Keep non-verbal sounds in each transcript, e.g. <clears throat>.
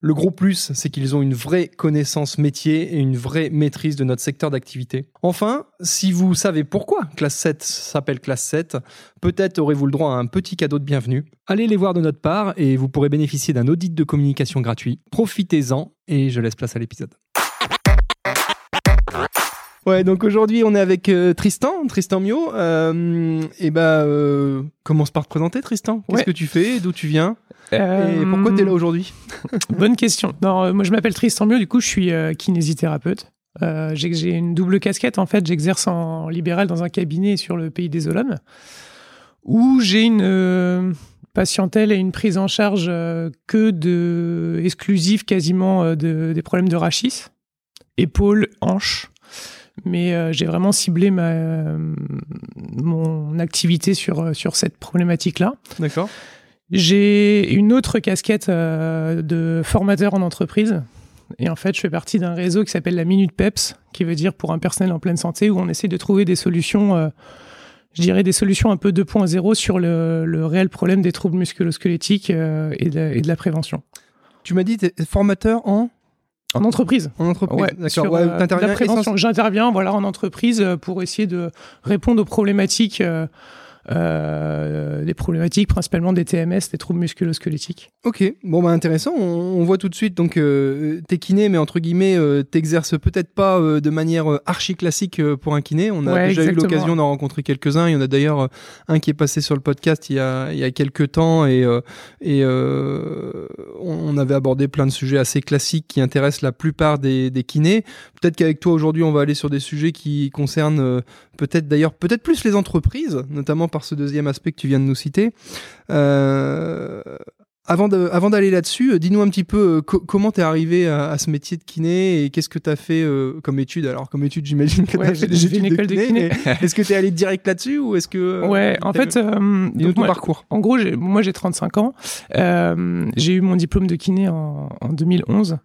Le gros plus, c'est qu'ils ont une vraie connaissance métier et une vraie maîtrise de notre secteur d'activité. Enfin, si vous savez pourquoi Classe 7 s'appelle Classe 7, peut-être aurez-vous le droit à un petit cadeau de bienvenue. Allez les voir de notre part et vous pourrez bénéficier d'un audit de communication gratuit. Profitez-en et je laisse place à l'épisode. Ouais, donc aujourd'hui on est avec euh, Tristan, Tristan Mio. Euh, et bah, euh, commence par te présenter, Tristan. Qu'est-ce Ouais. que tu fais? D'où tu viens? Euh, Et pourquoi tu es là aujourd'hui? <laughs> Bonne question. Non, euh, moi je m'appelle Tristan Mio, du coup je suis euh, kinésithérapeute. Euh, j'ai une double casquette en fait. J'exerce en libéral dans un cabinet sur le pays des Olonnes, où j'ai une euh, patientèle et une prise en charge euh, que de exclusive quasiment euh, de, des problèmes de rachis, épaules, hanches. Mais euh, j'ai vraiment ciblé ma, euh, mon activité sur, euh, sur cette problématique-là. D'accord. J'ai une autre casquette euh, de formateur en entreprise. Et en fait, je fais partie d'un réseau qui s'appelle la Minute PEPS, qui veut dire pour un personnel en pleine santé, où on essaie de trouver des solutions, euh, je dirais des solutions un peu 2.0 sur le, le réel problème des troubles musculo-squelettiques euh, et, de, et de la prévention. Tu m'as dit formateur en, En entreprise. en entreprise. Ouais, D'accord. Ouais, euh, J'interviens voilà, en entreprise euh, pour essayer de répondre aux problématiques, euh, des problématiques principalement des TMS, des troubles musculo-squelettiques. Ok, bon bah intéressant. On, on voit tout de suite donc euh, t'es kiné, mais entre guillemets euh, t'exerces peut-être pas euh, de manière euh, archi classique euh, pour un kiné. On a Ouais, déjà eu l'occasion d'en rencontrer quelques-uns. Il y en a d'ailleurs un qui est passé sur le podcast il y a il y a quelques temps et euh, et euh, on, on avait abordé plein de sujets assez classiques qui intéressent la plupart des, des kinés. Peut-être qu'avec toi aujourd'hui on va aller sur des sujets qui concernent euh, peut-être d'ailleurs peut-être plus les entreprises, notamment par ce deuxième aspect que tu viens de nous citer. Euh, avant de- avant d'aller là-dessus, euh, dis-nous un petit peu euh, co- comment t'es arrivé à, à ce métier de kiné et qu'est-ce que t'as fait euh, comme étude? Alors comme étude, j'imagine que Ouais, t'as fait des fait une études école de kiné. est-ce que t'es allé direct là-dessus ou est-ce que euh, Ouais, en fait, euh, dis-nous donc ton moi- parcours. en gros, j'ai- moi j'ai 35 ans. Euh, j'ai eu mon diplôme de kiné en, en 2011.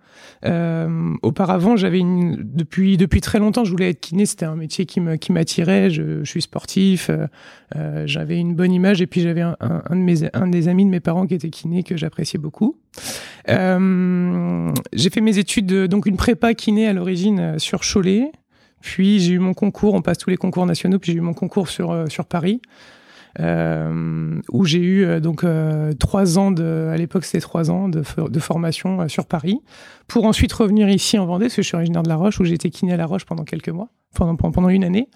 Euh, auparavant, j'avais une depuis depuis très longtemps, je voulais être kiné. C'était un métier qui me qui m'attirait. Je, je suis sportif. j'avais une bonne image et puis j'avais un, un, un de mes un des amis de mes parents qui était kiné que j'appréciais beaucoup. Euh, j'ai fait mes études de- donc une prépa kiné à l'origine euh, sur Cholet. Puis j'ai eu mon concours, on passe tous les concours nationaux, puis j'ai eu mon concours sur, euh, sur Paris, euh, où j'ai eu euh, donc euh, trois ans de, à l'époque c'était trois ans de, de formation euh, sur Paris, pour ensuite revenir ici en Vendée, parce que je suis originaire de La Roche, où j'ai été kiné à La Roche pendant quelques mois, pendant, pendant une année.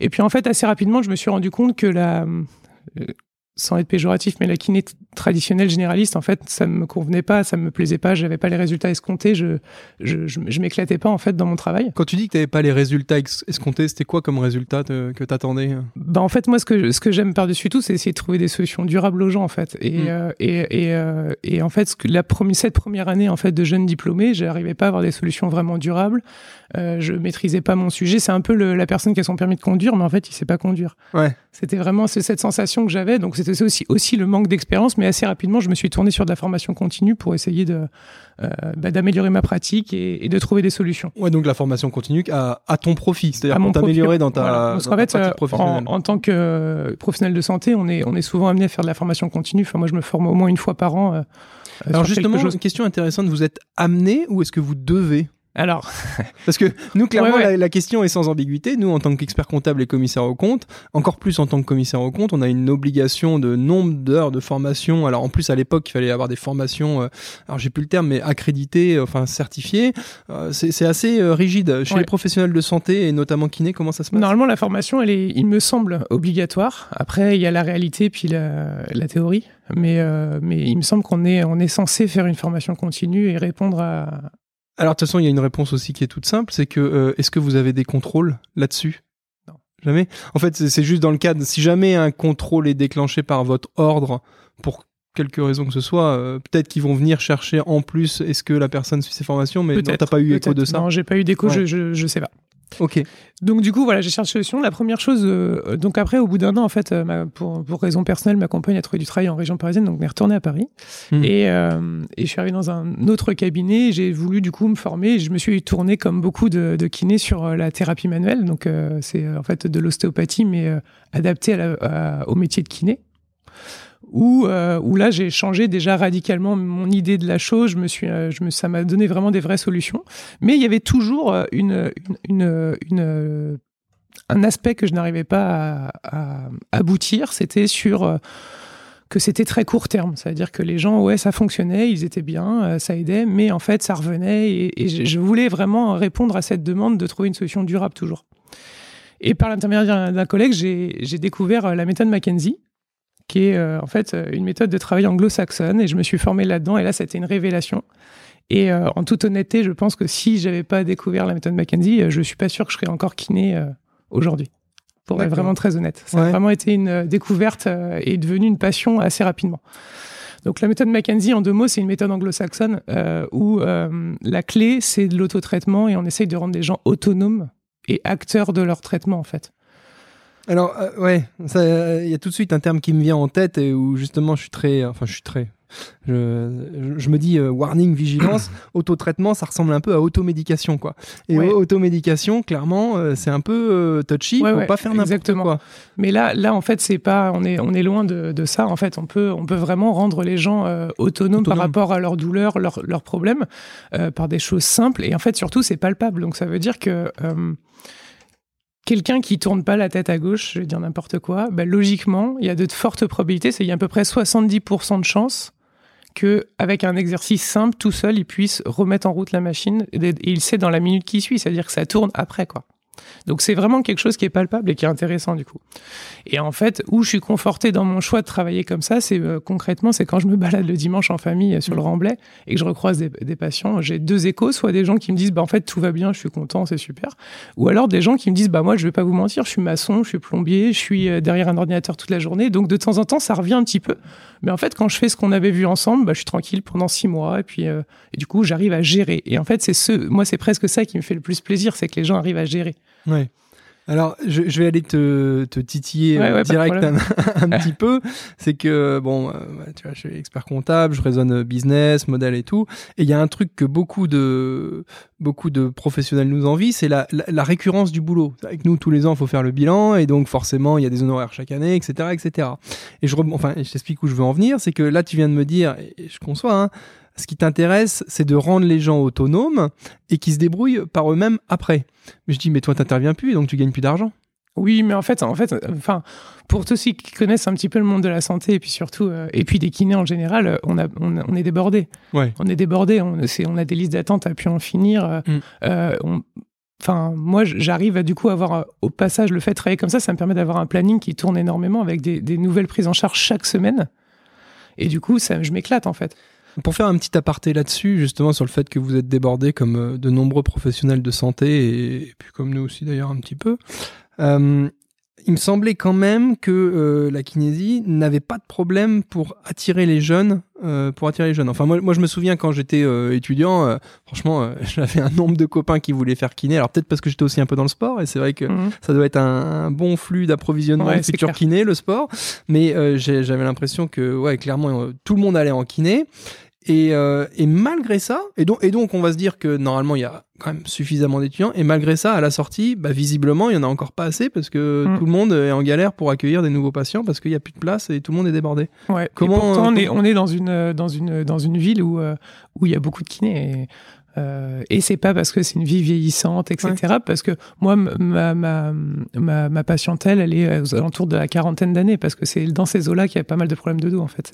Et puis en fait assez rapidement, je me suis rendu compte que la, euh, sans être péjoratif, mais la kiné t- traditionnelle généraliste, en fait, ça me convenait pas, ça me plaisait pas, j'avais pas les résultats escomptés, je, je, je, je m'éclatais pas en fait dans mon travail. Quand tu dis que t'avais pas les résultats escomptés, c'était quoi comme résultat te- que t'attendais? Bah en fait moi ce que ce que j'aime par dessus tout c'est essayer de trouver des solutions durables aux gens en fait et Mm. euh, et et, euh, et en fait ce que la première cette première année en fait de jeune diplômé j'arrivais pas à avoir des solutions vraiment durables euh, je maîtrisais pas mon sujet c'est un peu le- la personne qui a son permis de conduire mais en fait il sait pas conduire Ouais. c'était vraiment ce- cette sensation que j'avais donc c'était aussi aussi le manque d'expérience mais assez rapidement je me suis tourné sur de la formation continue pour essayer de euh, bah, d'améliorer ma pratique et, et de trouver des solutions Ouais, donc la formation continue à, à ton profit, c'est-à-dire à pour t'améliorer dans ta, Voilà. Parce dans ta fait, pratique euh, professionnelle. en, en tant que euh, professionnel de santé, on est, on est souvent amené à faire de la formation continue. Enfin, moi, je me forme au moins une fois par an. euh, Alors justement, une question intéressante, vous êtes amené ou est-ce que vous devez alors, <laughs> parce que nous, clairement, La, question est sans ambiguïté. Nous, en tant qu'expert comptable et commissaire au compte, encore plus en tant que commissaire au compte, on a une obligation de nombre d'heures de formation. Alors, en plus, à l'époque, il fallait avoir des formations, euh, alors j'ai plus le terme, mais accréditées, enfin certifiées. Euh, c'est assez euh, rigide. Chez les professionnels de santé et notamment kiné, comment ça se passe? Normalement, la formation, elle est, il me semble, obligatoire. Après, il y a la réalité puis la, la théorie. Mais, mais il me semble qu'on est, on est censé faire une formation continue et répondre à, alors, de toute façon, il y a une réponse aussi qui est toute simple, c'est que euh, est-ce que vous avez des contrôles là-dessus? Non. Jamais? En fait, c'est juste dans le cadre, si jamais un contrôle est déclenché par votre ordre, pour quelque raison que ce soit, euh, peut-être qu'ils vont venir chercher en plus, est-ce que la personne suit ses formations, mais non, t'as pas eu écho de ça? Non, j'ai pas eu d'écho, je, je, je sais pas. Ok. Donc du coup, voilà, j'ai cherché solution. La première chose, euh, donc après, au bout d'un an, en fait, euh, pour, pour raison personnelle, ma compagne a trouvé du travail en région parisienne, donc on est retourné à Paris. Hmm. Et, euh, et, je suis arrivé dans un autre cabinet. J'ai voulu du coup me former. je me suis tourné comme beaucoup de, de kinés sur la thérapie manuelle. Donc c'est en fait de l'ostéopathie, mais adapté à au métier de kiné où, euh, où là j'ai changé déjà radicalement mon idée de la chose. Euh, ça m'a donné vraiment des vraies solutions. Mais il y avait toujours euh, un aspect que je n'arrivais pas à, aboutir. C'était sur que c'était très court terme. C'est-à-dire que les gens, ouais, ça fonctionnait, ils étaient bien, ça aidait, mais en fait, ça revenait. Et, et je voulais vraiment répondre à cette demande de trouver une solution durable toujours. Et par l'intermédiaire d'un collègue, j'ai découvert la méthode McKenzie, qui est euh, en fait euh, une méthode de travail anglo-saxonne et je me suis formé là-dedans et là c'était une révélation. Et euh, en toute honnêteté, je pense que si j'avais pas découvert la méthode McKenzie, je suis pas sûr que je serais encore kiné aujourd'hui. Pour être vraiment très honnête, ça a vraiment été une découverte et devenu une passion assez rapidement. Donc la méthode McKenzie, en deux mots, c'est une méthode anglo-saxonne où la clé, c'est de l'autotraitement et on essaye de rendre les gens autonomes et acteurs de leur traitement, en fait. Alors, euh, ouais, il y a tout de suite un terme qui me vient en tête et où justement je suis très. Enfin, je suis très. Je, je me dis euh, warning, vigilance, <clears throat> autotraitement, ça ressemble un peu à automédication, quoi. Et automédication, clairement, euh, c'est un peu touchy, ouais, faut pas faire n'importe quoi. Mais là, là, en fait, c'est pas, on est, on est loin de, de, ça. En fait, on peut, on peut vraiment rendre les gens autonomes par rapport à leurs douleurs, leurs, leurs problèmes, par des choses simples. Et en fait, surtout, c'est palpable. Donc, ça veut dire que quelqu'un qui tourne pas la tête à gauche, je vais dire n'importe quoi, bah, logiquement, il y a de fortes probabilités, c'est il y a à peu près 70% de chances que avec un exercice simple, tout seul, il puisse remettre en route la machine et il sait dans la minute qui suit, c'est-à-dire que ça tourne après quoi. Donc c'est vraiment quelque chose qui est palpable et qui est intéressant du coup. Et en fait, où je suis conforté dans mon choix de travailler comme ça, c'est euh, concrètement, c'est quand je me balade le dimanche en famille euh, sur le mm. Remblai et que je recroise des, patients, j'ai deux échos, soit des gens qui me disent bah en fait tout va bien, je suis content, c'est super, ou alors des gens qui me disent bah moi je vais pas vous mentir, je suis maçon, je suis plombier, je suis euh, derrière un ordinateur toute la journée, donc de temps en temps ça revient un petit peu, mais en fait quand je fais ce qu'on avait vu ensemble, bah, je suis tranquille pendant six mois et puis et du coup j'arrive à gérer. Et en fait c'est ce, moi c'est presque ça qui me fait le plus plaisir, c'est que les gens arrivent à gérer. Ouais. Alors, je, vais aller te, titiller euh, direct un, <laughs> petit peu. C'est que, bon, euh, tu vois, je suis expert comptable, je raisonne business, modèle et tout. Et il y a un truc que beaucoup de, beaucoup de professionnels nous envient, c'est la, la, récurrence du boulot. Avec nous, tous les ans, il faut faire le bilan, et donc forcément, il y a des honoraires chaque année, etc., etc. Et je, enfin, je t'explique où je veux en venir, c'est que là, tu viens de me dire, et je conçois, hein, ce qui t'intéresse, c'est de rendre les gens autonomes et qui se débrouillent par eux-mêmes après. Mais je dis, mais toi, t'interviens plus, donc tu gagnes plus d'argent. Oui, mais en fait, en fait, enfin, pour tous ceux qui connaissent un petit peu le monde de la santé et puis surtout, euh, et puis des kinés en général, euh, on, a, on, est débordé. Ouais. On est débordé. On, on a des listes d'attente à pu en finir. Euh, mm. Enfin, moi, j'arrive à du coup avoir au passage le fait de travailler comme ça, ça me permet d'avoir un planning qui tourne énormément avec des, des, nouvelles prises en charge chaque semaine. Et du coup, ça, je m'éclate en fait. Pour faire un petit aparté là-dessus, justement sur le fait que vous êtes débordé comme euh, de nombreux professionnels de santé et, puis comme nous aussi d'ailleurs un petit peu, euh, il me semblait quand même que euh, la kinésie n'avait pas de problème pour attirer les jeunes, euh, pour attirer les jeunes. Enfin moi, moi je me souviens quand j'étais euh, étudiant, franchement <laughs> j'avais un nombre de copains qui voulaient faire kiné. Alors peut-être parce que j'étais aussi un peu dans le sport et c'est vrai que mhm. ça doit être un, bon flux d'approvisionnement ouais, futur kiné le sport. Mais j'avais l'impression que ouais clairement tout le monde allait en kiné. Et, euh, et malgré ça, et donc, et donc on va se dire que normalement il y a quand même suffisamment d'étudiants, et malgré ça, à la sortie, bah, visiblement il y en a encore pas assez parce que Mm. tout le monde est en galère pour accueillir des nouveaux patients parce qu'il y a plus de place et tout le monde est débordé. Ouais. Comment- Et pourtant, on est, on est dans une dans une dans une ville où euh, où il y a beaucoup de kinés. Et, euh, et c'est pas parce que c'est une vie vieillissante, etc. Parce que moi, ma, ma, ma, ma patientèle, elle est aux alentours de la quarantaine d'années, parce que c'est dans ces eaux-là qu'il y a pas mal de problèmes de dos, en fait.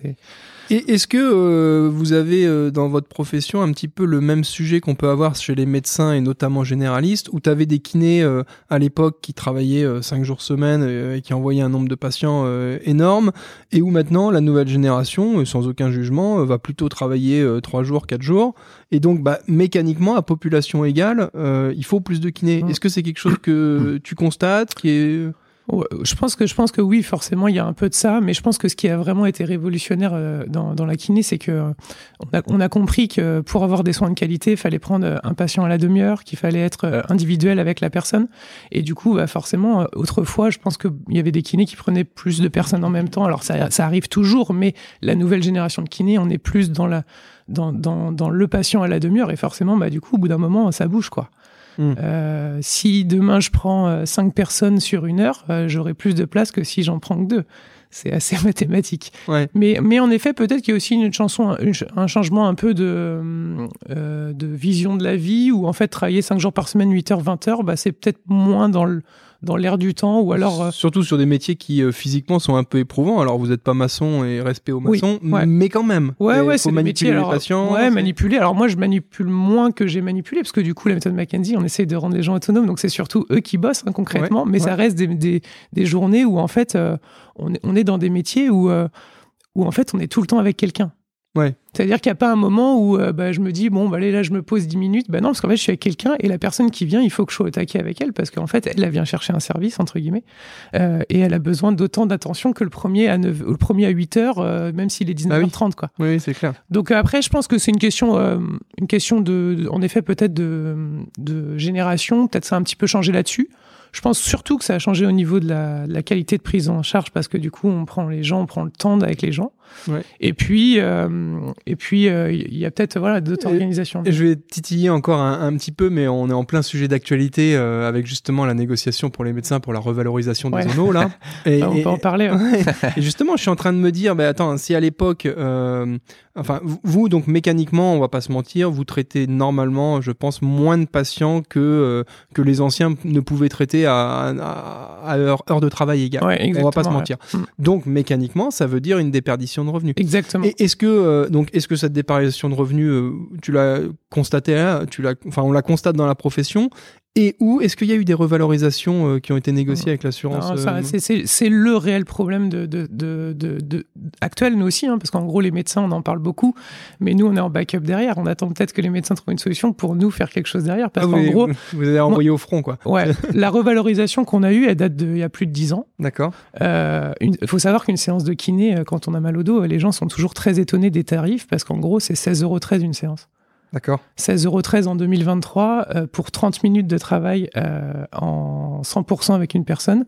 Et est-ce que euh, vous avez euh, dans votre profession un petit peu le même sujet qu'on peut avoir chez les médecins et notamment généralistes, où tu avais des kinés euh, à l'époque qui travaillaient 5 jours semaine euh, et qui envoyaient un nombre de patients euh, énorme, et où maintenant la nouvelle génération, euh, sans aucun jugement, euh, va plutôt travailler 3 jours, 4 jours, et donc bah, mécaniquement, à population égale, euh, il faut plus de kinés. Mm. Est-ce que c'est quelque chose que <clears throat> tu constates qui est... Je pense que je pense que oui, forcément, il y a un peu de ça, mais je pense que ce qui a vraiment été révolutionnaire euh, dans, dans la kiné, c'est que euh, on a, on a compris que pour avoir des soins de qualité, il fallait prendre euh, un patient à la demi-heure, qu'il fallait être individuel avec la personne, et du coup, bah, forcément, autrefois, je pense qu'il y avait des kinés qui prenaient plus de personnes en même temps. Alors ça, ça arrive toujours, mais la nouvelle génération de kinés, on est plus dans la dans, dans, dans le patient à la demi-heure, et forcément, bah, du coup, au bout d'un moment, ça bouge, quoi. Mm. Euh, si demain je prends euh, cinq personnes sur une heure, euh, j'aurai plus de place que si j'en prends que deux. C'est assez <laughs> mathématique. Ouais. Mais, mais en effet, peut-être qu'il y a aussi une chanson, une ch- un changement un peu de, euh, de vision de la vie, où en fait, travailler 5 jours par semaine, 8 heures, 20 heures, bah, c'est peut-être moins dans le- dans l'air du temps, ou alors... euh, Surtout sur des métiers qui euh, physiquement sont un peu éprouvants. Alors vous n'êtes pas maçon et respect aux Oui, maçons, ouais. mais quand même. Ouais, ouais, c'est manipuler métiers. les Alors, patients. ouais, manipuler. Alors moi, je manipule moins que j'ai manipulé, parce que du coup, la méthode McKenzie, on essaye de rendre les gens autonomes, donc c'est surtout eux qui bossent hein, concrètement, mais ça reste des, des, des journées où en fait, euh, on, est, on est dans des métiers où, euh, où en fait, on est tout le temps avec quelqu'un. Ouais. C'est-à-dire qu'il n'y a pas un moment où euh, bah, je me dis, bon, bah, allez, là, je me pose 10 minutes. Bah non, parce qu'en fait, je suis avec quelqu'un et la personne qui vient, il faut que je sois au taquet avec elle parce qu'en fait, elle, elle vient chercher un service, entre guillemets, euh, et elle a besoin d'autant d'attention que le premier à, 9, le premier à 8 heures, euh, même s'il est 19h30, Ah oui. quoi. Oui, c'est clair. Donc après, je pense que c'est une question, une question de, de- en effet, peut-être de, de génération. Peut-être ça a un petit peu changé là-dessus. Je pense surtout que ça a changé au niveau de la, de la qualité de prise en charge parce que du coup, on prend les gens, on prend le temps avec les gens. Ouais. Et puis, euh, et puis, euh, il y a peut-être voilà d'autres organisations. Je vais titiller encore un, un petit peu, mais on est en plein sujet d'actualité euh, avec justement la négociation pour les médecins pour la revalorisation des Ouais. zonos là. Et, <laughs> on et- peut en parler. hein. Ouais. Et justement, je suis en train de me dire, bah, attends, si à l'époque, enfin, vous- donc mécaniquement, on va pas se mentir, vous traitez normalement, je pense, moins de patients que, que les anciens ne pouvaient traiter à, à, à heure, heure de travail égale. On va pas se mentir. Mm. Donc, mécaniquement, ça veut dire une déperdition de revenus. Exactement. Et est-ce que euh, donc est-ce que cette déperdition de revenus, euh, tu l'as constaté tu l'as, enfin on la constate dans la profession, et où est-ce qu'il y a eu des revalorisations euh, qui ont été négociées avec l'assurance euh, c'est- le réel problème de, de, de, de, de- actuel, nous aussi, hein, parce qu'en gros, les médecins, on en parle beaucoup, mais nous, on est en backup derrière. On attend peut-être que les médecins trouvent une solution pour nous faire quelque chose derrière. Parce ah, qu'en vous, gros, <laughs> vous, avez envoyé au front quoi. ouais, <laughs> la revalorisation qu'on a eue, elle date d'il y a plus de 10 ans. D'accord. Euh, Il faut savoir qu'une séance de kiné, euh, quand on a mal au dos, euh, les gens sont toujours très étonnés des tarifs, parce qu'en gros, c'est 16,13 euros une séance. D'accord. 16,13 euros en 2023 euh, pour 30 minutes de travail euh, en 100% avec une personne.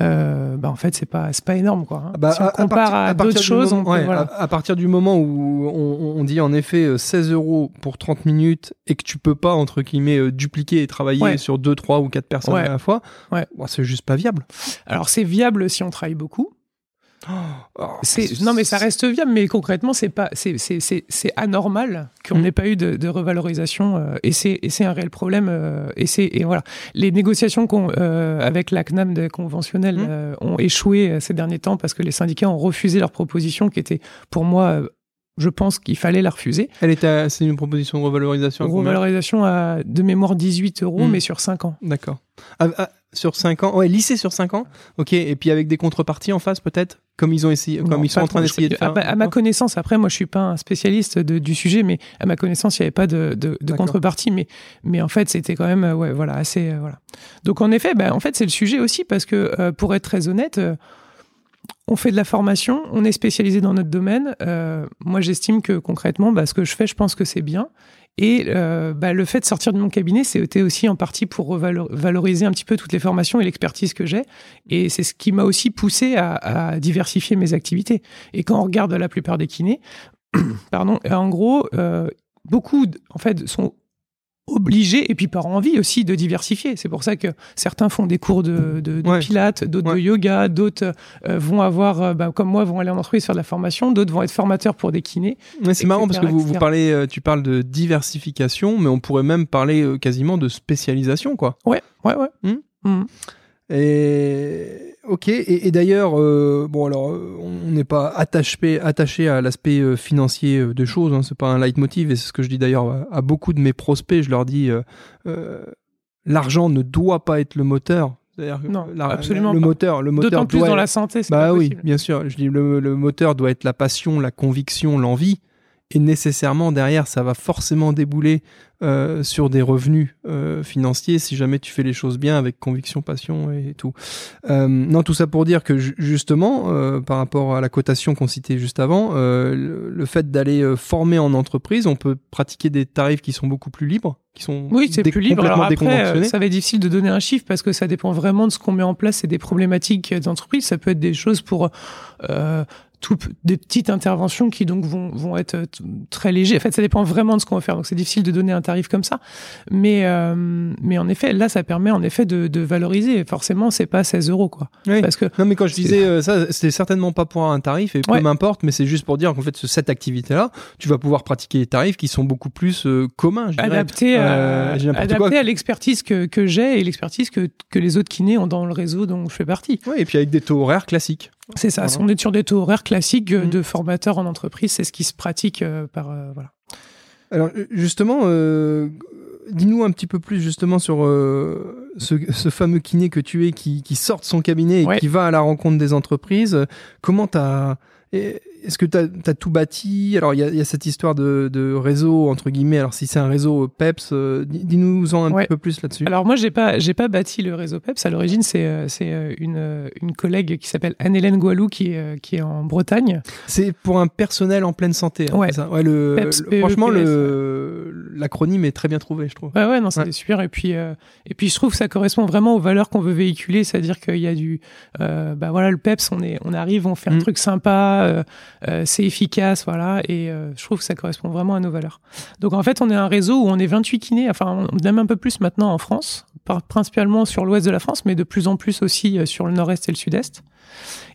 Euh, bah en fait, c'est pas c'est pas énorme quoi. hein. Ah bah, si on à- compare à, d'autres choses, moment- on peut, ouais, voilà. à, à partir du moment où on, on dit en effet euh, 16 euros pour 30 minutes et que tu peux pas entre guillemets euh, dupliquer et travailler Ouais. sur 2, 3 ou 4 personnes Ouais. à la fois, Ouais. bon, c'est juste pas viable. Alors c'est viable si on travaille beaucoup. Oh, non mais ça reste viable, mais concrètement c'est pas c'est c'est c'est c'est anormal qu'on Mm. n'ait pas eu de, de revalorisation euh, et c'est un réel problème euh, et c'est et voilà les négociations euh, avec la CNAM de conventionnelle Mm. ont échoué ces derniers temps parce que les syndicats ont refusé leur proposition qui était pour moi je pense qu'il fallait la refuser. Elle était, à- c'est une proposition de revalorisation. Revalorisation à de mémoire 18 euros, Mm. mais sur 5 ans. D'accord. Ah, ah, sur 5 ans Ouais, lycée sur 5 ans Ok, et puis avec des contreparties en face peut-être Comme ils ont essayé, comme Non, ils sont en train d'essayer de faire. À, ma- à ma connaissance, après, moi, je suis pas un spécialiste de- du sujet, mais à ma connaissance, il n'y avait pas de, de, de D'accord. contrepartie. Mais, mais en fait, c'était quand même, euh, ouais, voilà, assez, euh, voilà. Donc, en effet, ben, en fait, c'est le sujet aussi parce que, euh, pour être très honnête, euh, on fait de la formation, on est spécialisé dans notre domaine. Euh, moi, j'estime que concrètement, bah, ce que je fais, je pense que c'est bien. Et euh, bah, le fait de sortir de mon cabinet, c'était aussi en partie pour valoriser un petit peu toutes les formations et l'expertise que j'ai. Et c'est ce qui m'a aussi poussé à, diversifier mes activités. Et quand on regarde la plupart des kinés, <clears throat> pardon, en gros, euh, beaucoup en fait sont obligés et puis par envie aussi de diversifier. C'est pour ça que certains font des cours de, de, de pilates, d'autres de yoga, d'autres euh, vont avoir, euh, bah, comme moi, vont aller en entreprise faire de la formation, d'autres vont être formateurs pour des kinés. c'est marrant parce que vous, vous, parlez, euh, tu parles de diversification, mais on pourrait même parler quasiment de spécialisation, quoi. Ouais, ouais, ouais. Mmh. Mmh. Et Ok, et, d'ailleurs, euh, bon alors, euh, on n'est pas attaché, attaché à l'aspect euh, financier des choses, hein, c'est pas un leitmotiv, et c'est ce que je dis d'ailleurs à, beaucoup de mes prospects, je leur dis, l'argent ne doit pas être le moteur. Non, absolument le moteur, le moteur D'autant plus dans la santé, c'est bah oui, bien sûr. Je dis le, le moteur doit être la passion, la conviction, l'envie et nécessairement derrière ça va forcément débouler euh, sur des revenus euh, financiers si jamais tu fais les choses bien avec conviction, passion et tout. Euh, non, tout ça pour dire que justement, par rapport à la cotation qu'on citait juste avant, le, fait d'aller former en entreprise, on peut pratiquer des tarifs qui sont beaucoup plus libres, qui sont oui, c'est plus libre. Alors après, ça va être difficile de donner un chiffre parce que ça dépend vraiment de ce qu'on met en place et des problématiques d'entreprise. Ça peut être des choses pour des petites interventions qui donc vont, vont être euh, très légères. En fait, ça dépend vraiment de ce qu'on va faire. Donc, c'est difficile de donner un tarif comme ça. Mais, euh, mais en effet, là, ça permet en effet de, de valoriser. Forcément, c'est pas 16 euros, quoi. Parce que non, mais quand je disais euh, ça, c'était certainement pas pour un tarif et peu m'importe, mais c'est juste pour dire qu'en fait, cette activité-là, tu vas pouvoir pratiquer des tarifs qui sont beaucoup plus communs. Adaptés à, adapté à l'expertise que, que j'ai et l'expertise que, que les autres kinés ont dans le réseau dont je fais partie. Oui, et puis avec des taux horaires classiques. C'est ça. Si on est sur des taux horaires classiques euh, mm. de formateurs en entreprise, c'est ce qui se pratique euh, par euh, voilà. Alors justement, dis-nous un petit peu plus justement sur ce, fameux kiné que tu es qui, sort de son cabinet et qui va à la rencontre des entreprises. Comment tu as est-ce que tu as, tout bâti? Alors, il y, a cette histoire de, réseau, entre guillemets. Alors, si c'est un réseau PEPS, euh, dis-nous en un peu plus là-dessus. Alors, moi, j'ai pas, j'ai pas bâti le réseau PEPS. À l'origine, c'est, euh, c'est euh, une, une collègue qui s'appelle Anne-Hélène Goualou qui est, qui est en Bretagne. C'est pour un personnel en pleine santé. Hein, ouais. ouais le, e franchement, le, l'acronyme est très bien trouvé, je trouve. Ouais, ouais, non, c'est super. Et puis, et puis, je trouve que ça correspond vraiment aux valeurs qu'on veut véhiculer. C'est-à-dire qu'il y a du, bah voilà, le PEPS, on est, on arrive, on fait un mm. truc sympa. Euh, c'est efficace, voilà, et euh, je trouve que ça correspond vraiment à nos valeurs. Donc en fait, on est un réseau où on est 28 kinés, enfin même un peu plus maintenant en France, principalement sur l'ouest de la France, mais de plus en plus aussi euh, sur le nord-est et le sud-est.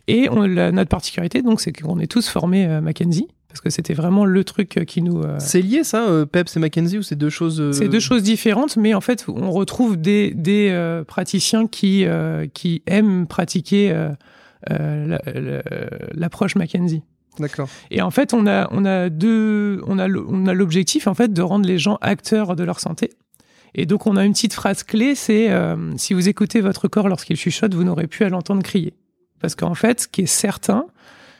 Et on, notre particularité, donc, c'est qu'on est tous formés à Mackenzie parce que c'était vraiment le truc qui nous. C'est lié ça, PEPS et Mackenzie, ou c'est deux choses. C'est deux choses différentes, mais en fait, on retrouve des, des praticiens qui, qui aiment pratiquer l'approche Mackenzie. D'accord. Et en fait, on a, on a deux, on a, on a l'objectif en fait de rendre les gens acteurs de leur santé. Et donc, on a une petite phrase clé, c'est euh, si vous écoutez votre corps lorsqu'il chuchote, vous n'aurez plus à l'entendre crier. Parce qu'en fait, ce qui est certain,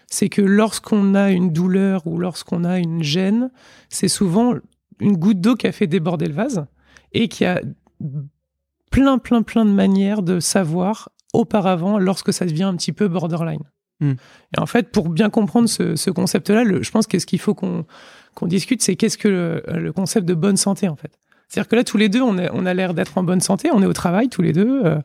c'est que lorsqu'on a une douleur ou lorsqu'on a une gêne, c'est souvent une goutte d'eau qui a fait déborder le vase et qui a plein, plein, plein de manières de savoir auparavant lorsque ça devient un petit peu borderline. Hmm. Et en fait, pour bien comprendre ce, concept-là, je pense que ce qu'il faut qu'on discute, c'est qu'est-ce que le, concept de bonne santé, en fait. C'est-à-dire que là, tous les deux, on, on a l'air d'être en bonne santé, on est au travail tous les deux. Euh,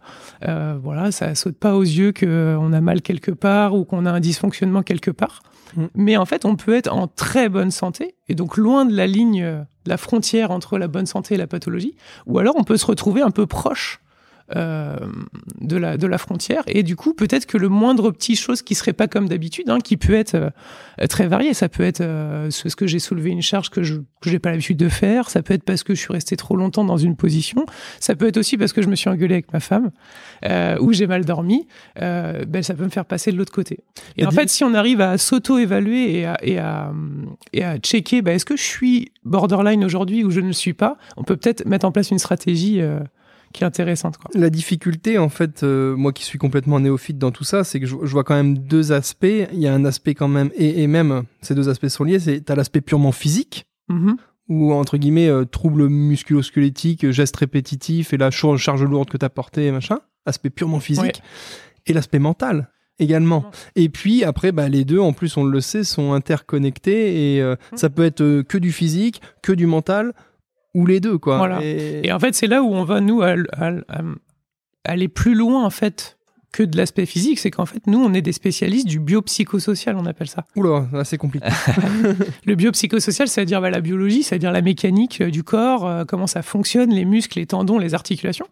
euh, voilà, ça saute pas aux yeux qu'on a mal quelque part ou qu'on a un dysfonctionnement quelque part. Hmm. Mais en fait, on peut être en très bonne santé et donc loin de la ligne, de la frontière entre la bonne santé et la pathologie. Ou alors, on peut se retrouver un peu proche euh, de, la, de la frontière. Et du coup, peut-être que le moindre petit chose qui serait pas comme d'habitude, hein, qui peut être euh, très varié, ça peut être euh, ce que j'ai soulevé une charge que je n'ai pas l'habitude de faire, ça peut être parce que je suis resté trop longtemps dans une position, ça peut être aussi parce que je me suis engueulé avec ma femme ou j'ai mal dormi, ben, ça peut me faire passer de l'autre côté. Et en fait, si on arrive à s'auto-évaluer et à, et, à, et à checker, ben, est-ce que je suis borderline aujourd'hui ou je ne le suis pas, on peut peut-être mettre en place une stratégie qui est intéressante. Quoi. La difficulté, en fait, euh, moi qui suis complètement néophyte dans tout ça, c'est que je, vois quand même deux aspects. Il y a un aspect quand même, et, même ces deux aspects sont liés, c'est as l'aspect purement physique, mm-hmm. ou entre guillemets, euh, trouble musculo-squelettique, gestes répétitifs et la charge lourde que tu as portée, machin, aspect purement physique, et l'aspect mental également. Et puis après, bah, les deux, en plus, on le sait, sont interconnectés et euh, mm. ça peut être que du physique, que du mental, ou les deux, quoi. Et... en fait, c'est là où on va, nous, aller plus loin, en fait, que de l'aspect physique, c'est qu'en fait, nous, on est des spécialistes du biopsychosocial, on appelle ça. Oula, c'est compliqué. <laughs> <laughs> le biopsychosocial, c'est-à-dire bah, la biologie, c'est-à-dire la mécanique euh, du corps, euh, comment ça fonctionne, les muscles, les tendons, les articulations.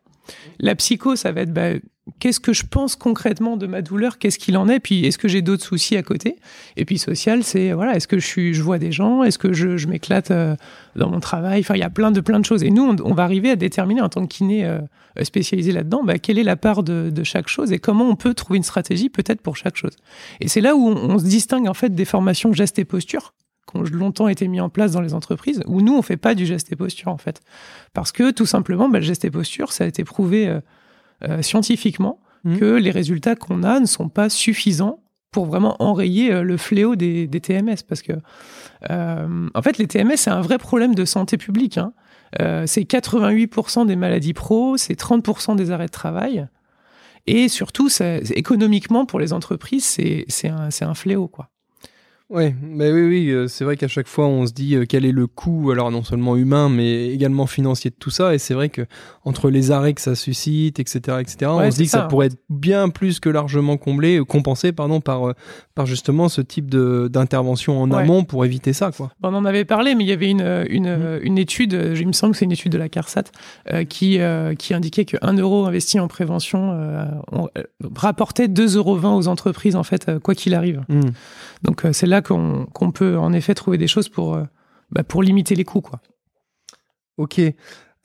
La psycho, ça va être bah, qu'est-ce que je pense concrètement de ma douleur, qu'est-ce qu'il en est, puis est-ce que j'ai d'autres soucis à côté? Et puis social, c'est voilà, est-ce que je je vois des gens, est-ce que je, m'éclate euh, dans mon travail? Enfin, il y a plein de plein de choses. Et nous, on, va arriver à déterminer en tant que kiné euh, spécialisé là-dedans, bah, quelle est la part de, chaque chose et comment on peut trouver une stratégie peut-être pour chaque chose. Et c'est là où on, se distingue en fait des formations gestes et posture qui ont longtemps été mis en place dans les entreprises, où nous, on fait pas du geste et posture, en fait. Parce que, tout simplement, bah, le geste et posture, ça a été prouvé euh, euh, scientifiquement mmh. que les résultats qu'on a ne sont pas suffisants pour vraiment enrayer euh, le fléau des, des, TMS. Parce que, en fait, les TMS, c'est un vrai problème de santé publique. Hein. c'est 88% des maladies pro, c'est 30% des arrêts de travail. Et surtout, ça, économiquement, pour les entreprises, c'est un, un fléau, quoi. Ouais, mais oui, oui, euh, c'est vrai qu'à chaque fois on se dit euh, quel est le coût, alors non seulement humain, mais également financier de tout ça. Et c'est vrai que entre les arrêts que ça suscite, etc., etc., on se dit que ça, pourrait être bien plus que largement comblé, euh, compensé, pardon, par par justement ce type de d'intervention en amont pour éviter ça, quoi. On en avait parlé, mais il y avait une une, mmh. une étude, il me semble que c'est une étude de la CARSAT, qui qui indiquait que 1 euro investi en prévention rapportait 2,20 euros aux entreprises en fait, quoi qu'il arrive. Mmh. Donc c'est là qu'on peut en effet trouver des choses pour, euh, bah, pour limiter les coûts. Quoi. Ok.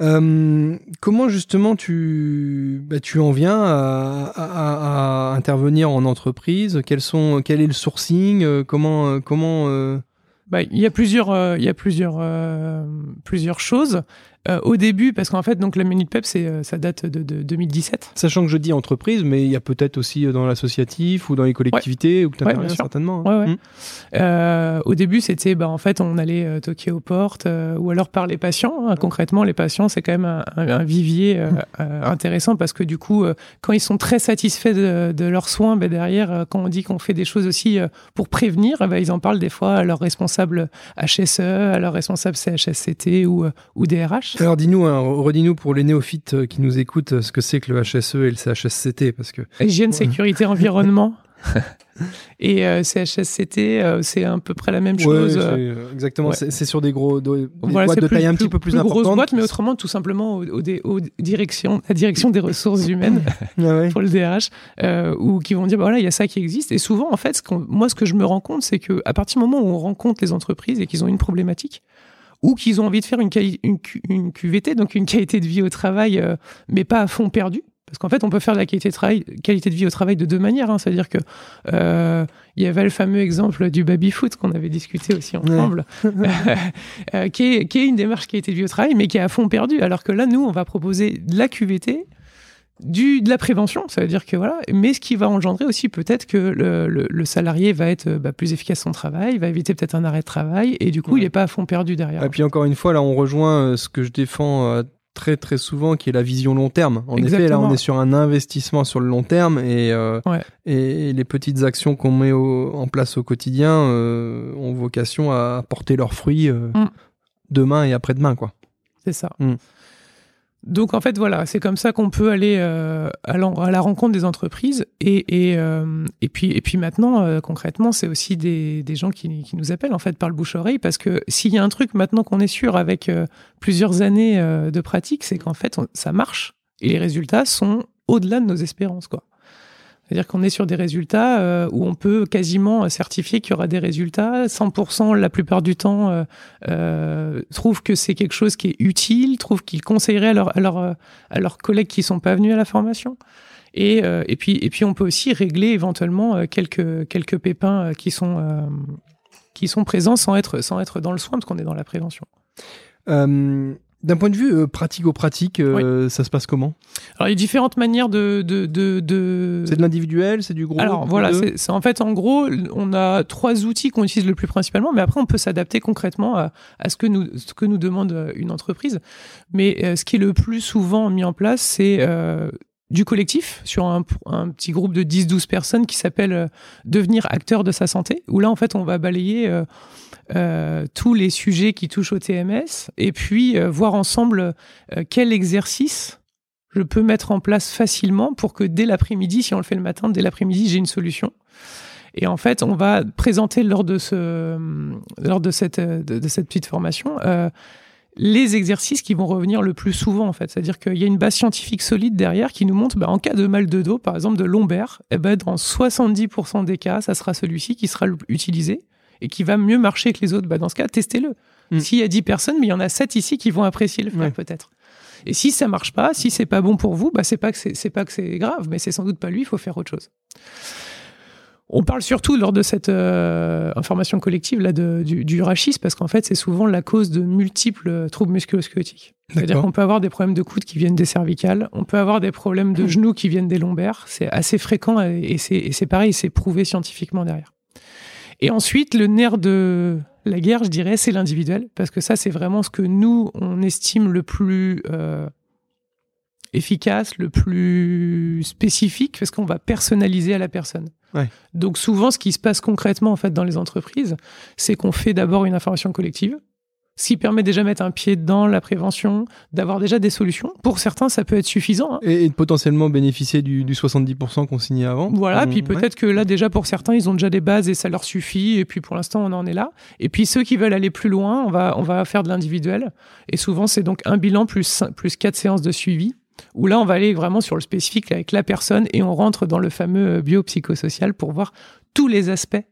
Euh, comment justement tu, bah, tu en viens à, intervenir en entreprise? Quels sont, Quel est le sourcing? Euh, Comment, comment bah, il y a plusieurs, il y a plusieurs, plusieurs choses. Euh, au début, parce qu'en fait, donc la Minute PEP, c'est, euh, ça date de, 2017. Sachant que je dis entreprise, mais il y a peut-être aussi euh, dans l'associatif ou dans les collectivités ou ouais, certainement. Hein. Mmh. au début, c'était, bah, en fait, on allait toquer aux portes ou alors par les patients. Hein. Concrètement, les patients, c'est quand même un, vivier mmh. intéressant parce que du coup, quand ils sont très satisfaits de, leurs soins, bah, derrière, quand on dit qu'on fait des choses aussi pour prévenir, bah, ils en parlent des fois à leurs responsables HSE, à leurs responsables CHSCT ou, ou DRH. Alors dis-nous, hein, redis-nous pour les néophytes euh, qui nous écoutent euh, ce que c'est que le HSE et le CHSCT, parce que hygiène, sécurité, <laughs> environnement. et euh, CHSCT, c'est à peu près la même chose. exactement, c'est sur des gros des boîtes de taille un petit peu plus, plus grosses boîtes, mais autrement tout simplement aux, directions, la direction des ressources <laughs> humaines ah pour le DRH, ou qui vont dire bah voilà il y a ça qui existe. Et souvent en fait, ce moi ce que je me rends compte, c'est que à partir du moment où on rencontre les entreprises et qu'ils ont une problématique, ou qu'ils ont envie de faire une, une, une, QVT, donc une qualité de vie au travail, euh, mais pas à fond perdu. Parce qu'en fait, on peut faire de la qualité de, travail, qualité de vie au travail de deux manières. Hein. C'est-à-dire que euh, il y avait le fameux exemple du baby-foot qu'on avait discuté aussi ensemble, <laughs> euh, qui, est, qui, est, une démarche qualité de vie au travail, mais qui est à fond perdu. Alors que là, nous, on va proposer de la QVT du, de la prévention, ça veut dire que voilà, mais ce qui va engendrer aussi peut-être que le, le, salarié va être bah, plus efficace son travail, va éviter peut-être un arrêt de travail, et du coup, il n'est pas à fond perdu derrière. Et puis encore une fois, là, on rejoint euh, ce que je défends euh, très très souvent, qui est la vision long terme. En effet, là, on est sur un investissement sur le long terme, et, euh, et les petites actions qu'on met en place au quotidien ont vocation à porter leurs fruits mm. demain et après-demain, quoi. C'est ça. Mm. Donc en fait voilà, c'est comme ça qu'on peut aller euh, à, la rencontre des entreprises et, et, euh, puis et puis maintenant euh, concrètement c'est aussi des, des gens qui, qui, nous appellent en fait par le bouche oreille parce que s'il y a un truc maintenant qu'on est sûr avec plusieurs années de pratique, c'est qu'en fait ça marche et les résultats sont au-delà de nos espérances quoi. C'est-à-dire qu'on est sur des résultats euh, où on peut quasiment certifier qu'il y aura des résultats. 100% la plupart du temps euh, euh, trouvent que c'est quelque chose qui est utile, trouvent qu'ils conseilleraient à, leur, à, leurs collègues qui sont pas venus à la formation. Et, euh, et, puis, et puis on peut aussi régler éventuellement quelques, quelques pépins qui sont, qui sont présents sans être, sans être dans le soin, parce qu'on est dans la prévention. D'un point de vue euh, pratico-pratique, euh, ça se passe comment? Alors, il y a différentes manières de... de, de, C'est de l'individuel, c'est du gros Alors, voilà, c'est en fait, en gros, on a trois outils qu'on utilise le plus principalement, mais après, on peut s'adapter concrètement à, à, ce, que nous, ce que nous demande euh, une entreprise. Mais ce qui est le plus souvent mis en place, c'est du collectif sur un, petit groupe de 10-12 personnes qui s'appelle Devenir acteur de sa santé, où là, en fait, on va balayer euh, tous les sujets qui touchent au TMS et puis euh, voir ensemble euh, quel exercice je peux mettre en place facilement pour que dès l'après-midi, si on le fait le matin, dès l'après-midi, j'ai une solution. Et en fait, on va présenter lors de, ce, lors de, cette, de, cette petite formation euh, les exercices qui vont revenir le plus souvent, en fait. C'est-à-dire qu'il y a une base scientifique solide derrière qui nous montre, bah, en cas de mal de dos, par exemple de lombaire, eh ben, dans 70% des cas, ça sera celui-ci qui sera utilisé et qui va mieux marcher que les autres. Bah, dans ce cas, testez-le. Mm. S'il y a 10 personnes, mais il y en a 7 ici qui vont apprécier le faire, peut-être. Et si ça marche pas, si c'est pas bon pour vous, bah c'est pas que c'est pas que c'est grave, mais c'est sans doute pas lui. Il faut faire autre chose. On parle surtout lors de cette euh, information collective là de, du, du rachis parce qu'en fait c'est souvent la cause de multiples troubles musculo-squelettiques. C'est-à-dire qu'on peut avoir des problèmes de coude qui viennent des cervicales, on peut avoir des problèmes de genoux qui viennent des lombaires. C'est assez fréquent et, et c'est pareil, c'est prouvé scientifiquement derrière. Et ensuite, le nerf de la guerre, je dirais, c'est l'individuel, parce que ça, c'est vraiment ce que nous, on estime le plus euh, efficace, le plus spécifique, parce qu'on va personnaliser à la personne. Donc souvent, ce qui se passe concrètement en fait dans les entreprises, c'est qu'on fait d'abord une information collective ce qui permet déjà de mettre un pied dans la prévention, d'avoir déjà des solutions. Pour certains, ça peut être suffisant. Hein. Et, de potentiellement bénéficier du, 70% qu'on signait avant. Voilà, puis peut-être que là, déjà, pour certains, ils ont déjà des bases et ça leur suffit. Et puis pour l'instant, on en est là. Et puis ceux qui veulent aller plus loin, on va, on va faire de l'individuel. Et souvent, c'est donc un bilan plus, plus quatre séances de suivi où là, on va aller vraiment sur le spécifique avec la personne et on rentre dans le fameux biopsychosocial pour voir tous les aspects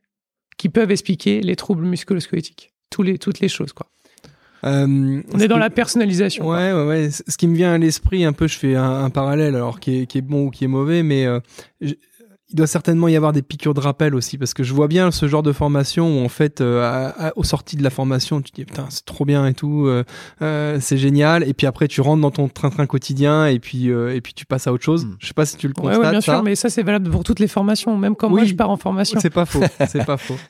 qui peuvent expliquer les troubles musculo-squelettiques. Tous les, toutes les choses, quoi. Euh, on est dans la personnalisation. Ouais, ouais, ouais. Ce qui me vient à l'esprit, un peu, je fais un, parallèle, alors qui est, qui est, bon ou qui est mauvais, mais euh, il doit certainement y avoir des piqûres de rappel aussi parce que je vois bien ce genre de formation où en fait euh, au sorti de la formation tu te dis putain c'est trop bien et tout euh, euh, c'est génial. Et puis après tu rentres dans ton train-train quotidien et puis et puis tu passes à autre chose. Hmm. je sais pas si tu le constates ouais, bien sûr mais ça c'est valable pour toutes les formations même quand moi je pars en formation. C'est pas faux c'est pas faux. <laughs>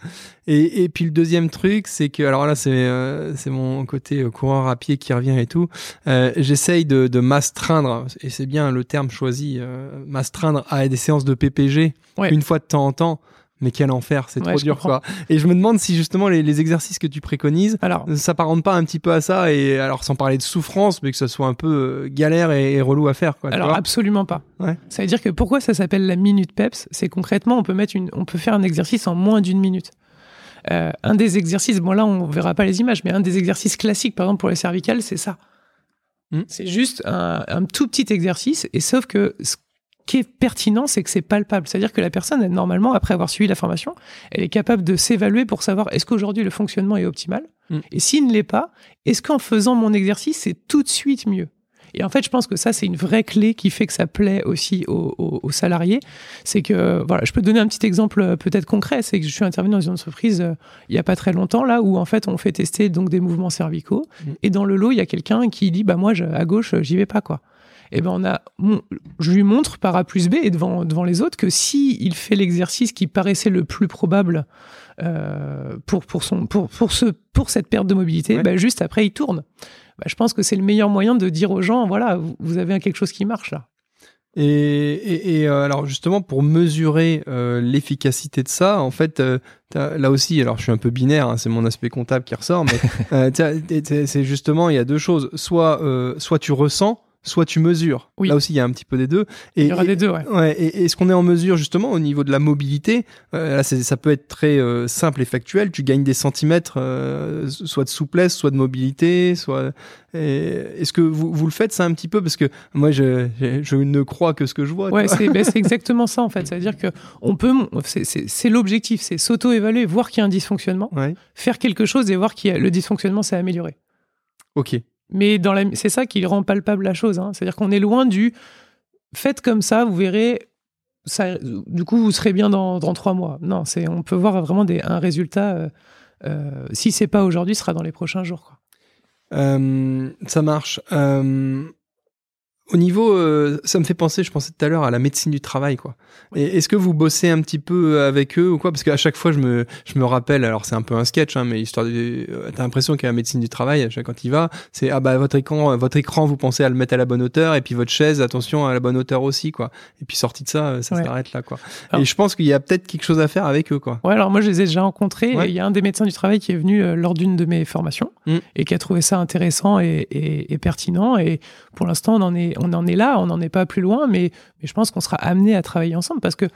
Et, et puis le deuxième truc c'est que alors là c'est c'est mon côté coureur à pied qui revient et tout. J'essaye de, de m'astreindre et c'est bien le terme choisi m'astreindre à des séances de PPG une fois de temps en temps. Mais quel enfer, c'est trop dur quoi. Et je me demande si justement les, exercices que tu préconises, alors, ça s'apparente pas un petit peu à ça et alors sans parler de souffrance, mais que ça soit un peu euh, galère et, relou à faire quoi. Alors absolument pas. Ça veut dire que pourquoi ça s'appelle la minute PEPS, c'est concrètement on peut mettre une, on peut faire un exercice en moins d'une minute. Euh, un des exercices, bon là on verra pas les images, mais un des exercices classiques par exemple pour les cervicales, c'est ça. Hmm. C'est juste un, un, tout petit exercice et sauf que ce qui est pertinent, c'est que c'est palpable. C'est-à-dire que la personne, normalement, après avoir suivi la formation, elle est capable de s'évaluer pour savoir est-ce qu'aujourd'hui le fonctionnement est optimal mm. Et s'il ne l'est pas, est-ce qu'en faisant mon exercice, c'est tout de suite mieux? Et en fait, je pense que ça, c'est une vraie clé qui fait que ça plaît aussi aux, salariés. C'est que, voilà, je peux donner un petit exemple euh, peut-être concret. C'est que je suis intervenu dans une entreprise euh, il n'y a pas très longtemps, là, où en fait, on fait tester donc des mouvements cervicaux. Mm. Et dans le lot, il y a quelqu'un qui dit, bah, moi, à gauche, j'y vais pas, quoi eh ben on a, je lui montre par A plus B et devant, devant les autres que si il fait l'exercice qui paraissait le plus probable euh, pour, pour, son, pour, pour, ce, pour cette perte de mobilité, ben juste après il tourne. Ben je pense que c'est le meilleur moyen de dire aux gens, voilà, vous avez quelque chose qui marche là. Et, et, euh, alors justement pour mesurer euh, l'efficacité de ça, en fait, là aussi, alors je suis un peu binaire, hein, c'est mon aspect comptable qui ressort, mais <laughs> c'est justement il y a deux choses. Soit, soit tu ressens soit tu mesures. Oui. Là aussi, il y a un petit peu des deux. Et, il y aura des deux, ouais. ouais et est-ce qu'on est en mesure justement au niveau de la mobilité euh, Là, ça peut être très euh, simple et factuel. Tu gagnes des centimètres, euh, soit de souplesse, soit de mobilité, soit. Est-ce que vous, vous, le faites ça un petit peu? Parce que moi, je, je, ne crois que ce que je vois. Ouais, ben, c'est <laughs> exactement ça en fait. C'est-à-dire que on peut, c'est l'objectif, c'est s'auto-évaluer, voir qu'il y a un dysfonctionnement, faire quelque chose et voir que le dysfonctionnement s'est amélioré. Ok. Mais c'est ça qui rend palpable la chose. Hein. C'est-à-dire qu'on est loin du faites comme ça, vous verrez. Du coup, vous serez bien dans, trois mois. Non, c'est, on peut voir vraiment un résultat. Euh, euh, si c'est pas aujourd'hui, ce sera dans les prochains jours. Euh, ça marche. Au niveau, euh, ça me fait penser, je pensais tout à l'heure à la médecine du travail, quoi. Est-ce que vous bossez un petit peu avec eux ou quoi? Parce qu'à chaque fois, je me, je me rappelle, alors c'est un peu un sketch, hein, mais histoire de, euh, t'as l'impression qu'à la médecine du travail, à chaque quand il va, c'est ah bah votre écran, votre écran, vous pensez à le mettre à la bonne hauteur, et puis votre chaise, attention à la bonne hauteur aussi, quoi. Et puis sorti de ça, ça s'arrête là, quoi. et je pense qu'il y a peut-être quelque chose à faire avec eux, quoi. Ouais, alors moi je les ai déjà rencontrés. Il y a un des médecins du travail qui est venu euh, lors d'une de mes formations mmh. et qui a trouvé ça intéressant et, et, et pertinent. Et pour l'instant, on en est on en est là, on n'en est pas plus loin, mais, mais je pense qu'on sera amené à travailler ensemble parce que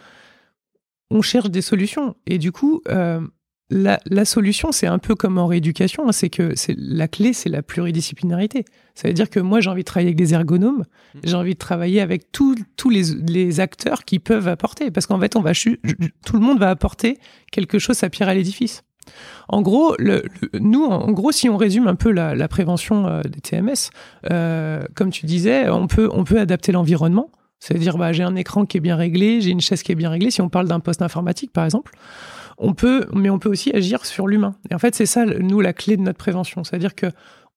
on cherche des solutions. Et du coup, euh, la, la, solution, c'est un peu comme en rééducation, hein, c'est que c'est la clé, c'est la pluridisciplinarité. Ça veut dire que moi, j'ai envie de travailler avec des ergonomes, mmh. j'ai envie de travailler avec tous les, les, acteurs qui peuvent apporter, parce qu'en fait, on va tout le monde va apporter quelque chose à pierre à l'édifice. En gros, nous, si on résume un peu la, prévention euh, des TMS, euh, comme tu disais, on peut, adapter l'environnement. C'est-à-dire, bah, j'ai un écran qui est bien réglé, j'ai une chaise qui est bien réglée. Si on parle d'un poste informatique, par exemple, mais on peut aussi agir sur l'humain. Et en fait, c'est ça, nous, la clé de notre prévention. C'est-à-dire que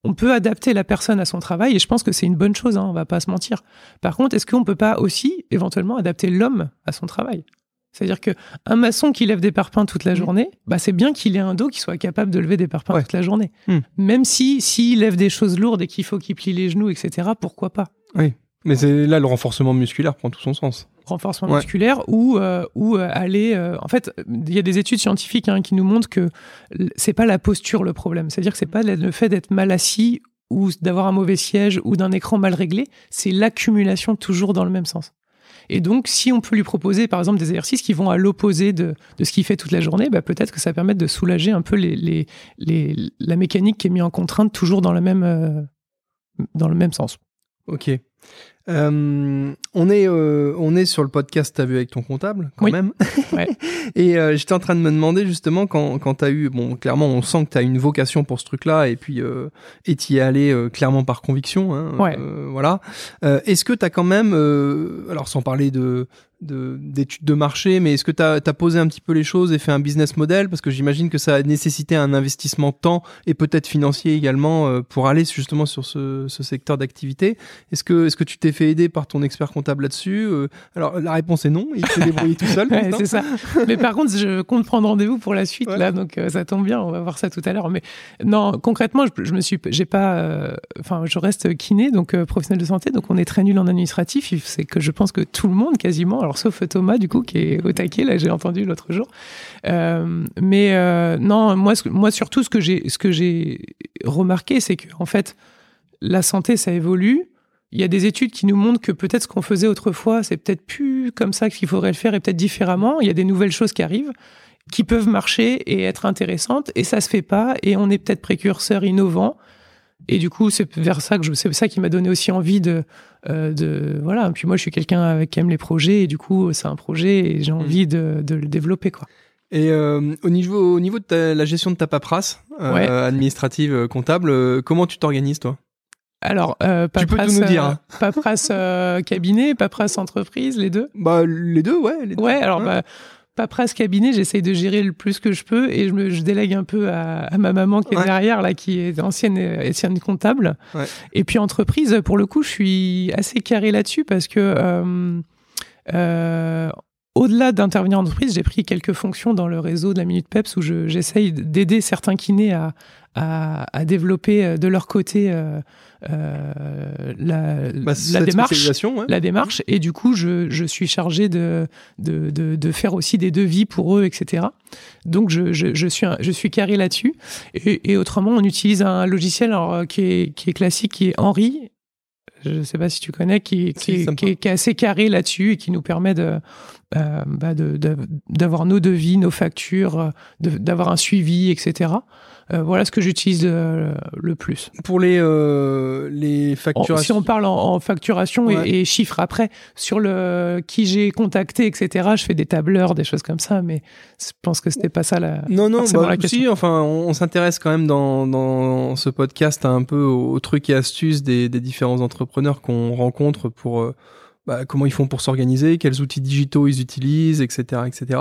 on peut adapter la personne à son travail, et je pense que c'est une bonne chose, hein, on va pas se mentir. Par contre, est-ce qu'on peut pas aussi, éventuellement, adapter l'homme à son travail? C'est-à-dire que un maçon qui lève des parpaings toute la mmh. journée, bah c'est bien qu'il ait un dos qui soit capable de lever des parpaings toute la journée. Mmh. Même si s'il lève des choses lourdes et qu'il faut qu'il plie les genoux, etc. Pourquoi pas? Oui, mais c'est là le renforcement musculaire prend tout son sens renforcement musculaire ou euh, ou euh, aller euh, en fait il y a des études scientifiques hein, qui nous montrent que c'est pas la posture le problème c'est à dire que c'est pas le fait d'être mal assis ou d'avoir un mauvais siège ou d'un écran mal réglé c'est l'accumulation toujours dans le même sens et donc si on peut lui proposer par exemple des exercices qui vont à l'opposé de, ce qu'il fait toute la journée bah, peut-être que ça permet de soulager un peu la mécanique qui est mise en contrainte toujours dans même dans le même sens. Ok euh, on, est, euh, on est sur le podcast T'as vu avec ton comptable, quand même. <laughs> <laughs> et euh, j'étais en train de me demander justement quand, quand tu as eu, bon, clairement, on sent que tu as une vocation pour ce truc-là et puis et y es allé clairement par conviction. Hein, voilà. Est-ce que tu as quand même, alors sans parler de, d'études de, marché, mais est-ce que tu as, posé un petit peu les choses et fait un business model? Parce que j'imagine que ça a nécessité un investissement de temps et peut-être financier également euh, pour aller justement sur ce, secteur d'activité. Est-ce que, est que tu t'es fait aider par ton expert comptable là-dessus? Euh, Alors la réponse est non, il s'est débrouillé tout seul. <laughs> c'est ça. Mais par contre, je compte prendre rendez-vous pour la suite là, donc euh, ça tombe bien, on va voir ça tout à l'heure. Mais non, concrètement, je, me suis, j'ai pas, enfin, je reste kiné, donc professionnel de santé, donc on est très nul en administratif. C'est que je pense que tout le monde quasiment. Alors sauf Thomas du coup qui est au taquet là j'ai entendu l'autre jour. Euh, mais euh, non moi moi surtout ce que j'ai ce que j'ai remarqué c'est que en fait la santé ça évolue. Il y a des études qui nous montrent que peut-être ce qu'on faisait autrefois, c'est peut-être plus comme ça qu'il faudrait le faire et peut-être différemment. Il y a des nouvelles choses qui arrivent qui peuvent marcher et être intéressantes et ça se fait pas et on est peut-être précurseur innovant et du coup, c'est vers ça que je, c'est ça qui m'a donné aussi envie de, euh, de, voilà. Et puis moi, je suis quelqu'un qui aime les projets et du coup, c'est un projet et j'ai mmh. envie de, de, le développer, quoi. Et euh, au niveau, au niveau de la gestion de ta paperasse euh, administrative, euh, comptable, comment tu t'organises, toi? Alors, euh, paperasse, tu peux tout nous dire. Hein. paperasse cabinet, paperasse entreprise, les deux? Bah les deux, ouais. Les deux. Ouais, alors bah, pas presque cabinet, j'essaye de gérer le plus que je peux et je me je délègue un peu à, ma maman qui est derrière là, qui est ancienne ancienne comptable. Ouais. Et puis entreprise, pour le coup, je suis assez carré là-dessus parce que euh, euh, au-delà d'intervenir en entreprise, j'ai pris quelques fonctions dans le réseau de la Minute Peps où j'essaye d'aider certains kinés à, à, à, développer euh, de leur côté euh, euh, la, bah, la démarche, ouais. la démarche. Et du coup, je, je suis chargé de, de, de, de, faire aussi des devis pour eux, etc. Donc, je, je, je suis, je suis carré là-dessus. Et, et, autrement, on utilise un logiciel alors, qui, est, qui est classique, qui est Henri, je ne sais pas si tu connais, qui, qui, qui, est, qui est, assez carré là-dessus et qui nous permet de, euh, bah de, d'avoir nos devis, nos factures, d'avoir un suivi, etc. Euh, voilà ce que j'utilise euh, le plus. Pour les, euh, les facturations. si on parle en, facturation et, chiffres après, sur le qui j'ai contacté, etc., je fais des tableurs, des choses comme ça, mais je pense que c'était pas ça la. Non, non, bah, la question. Si, enfin, on, s'intéresse quand même dans, dans ce podcast un peu aux, trucs et astuces des, des différents entrepreneurs qu'on rencontre pour bah, comment ils font pour s'organiser, quels outils digitaux ils utilisent, etc., etc.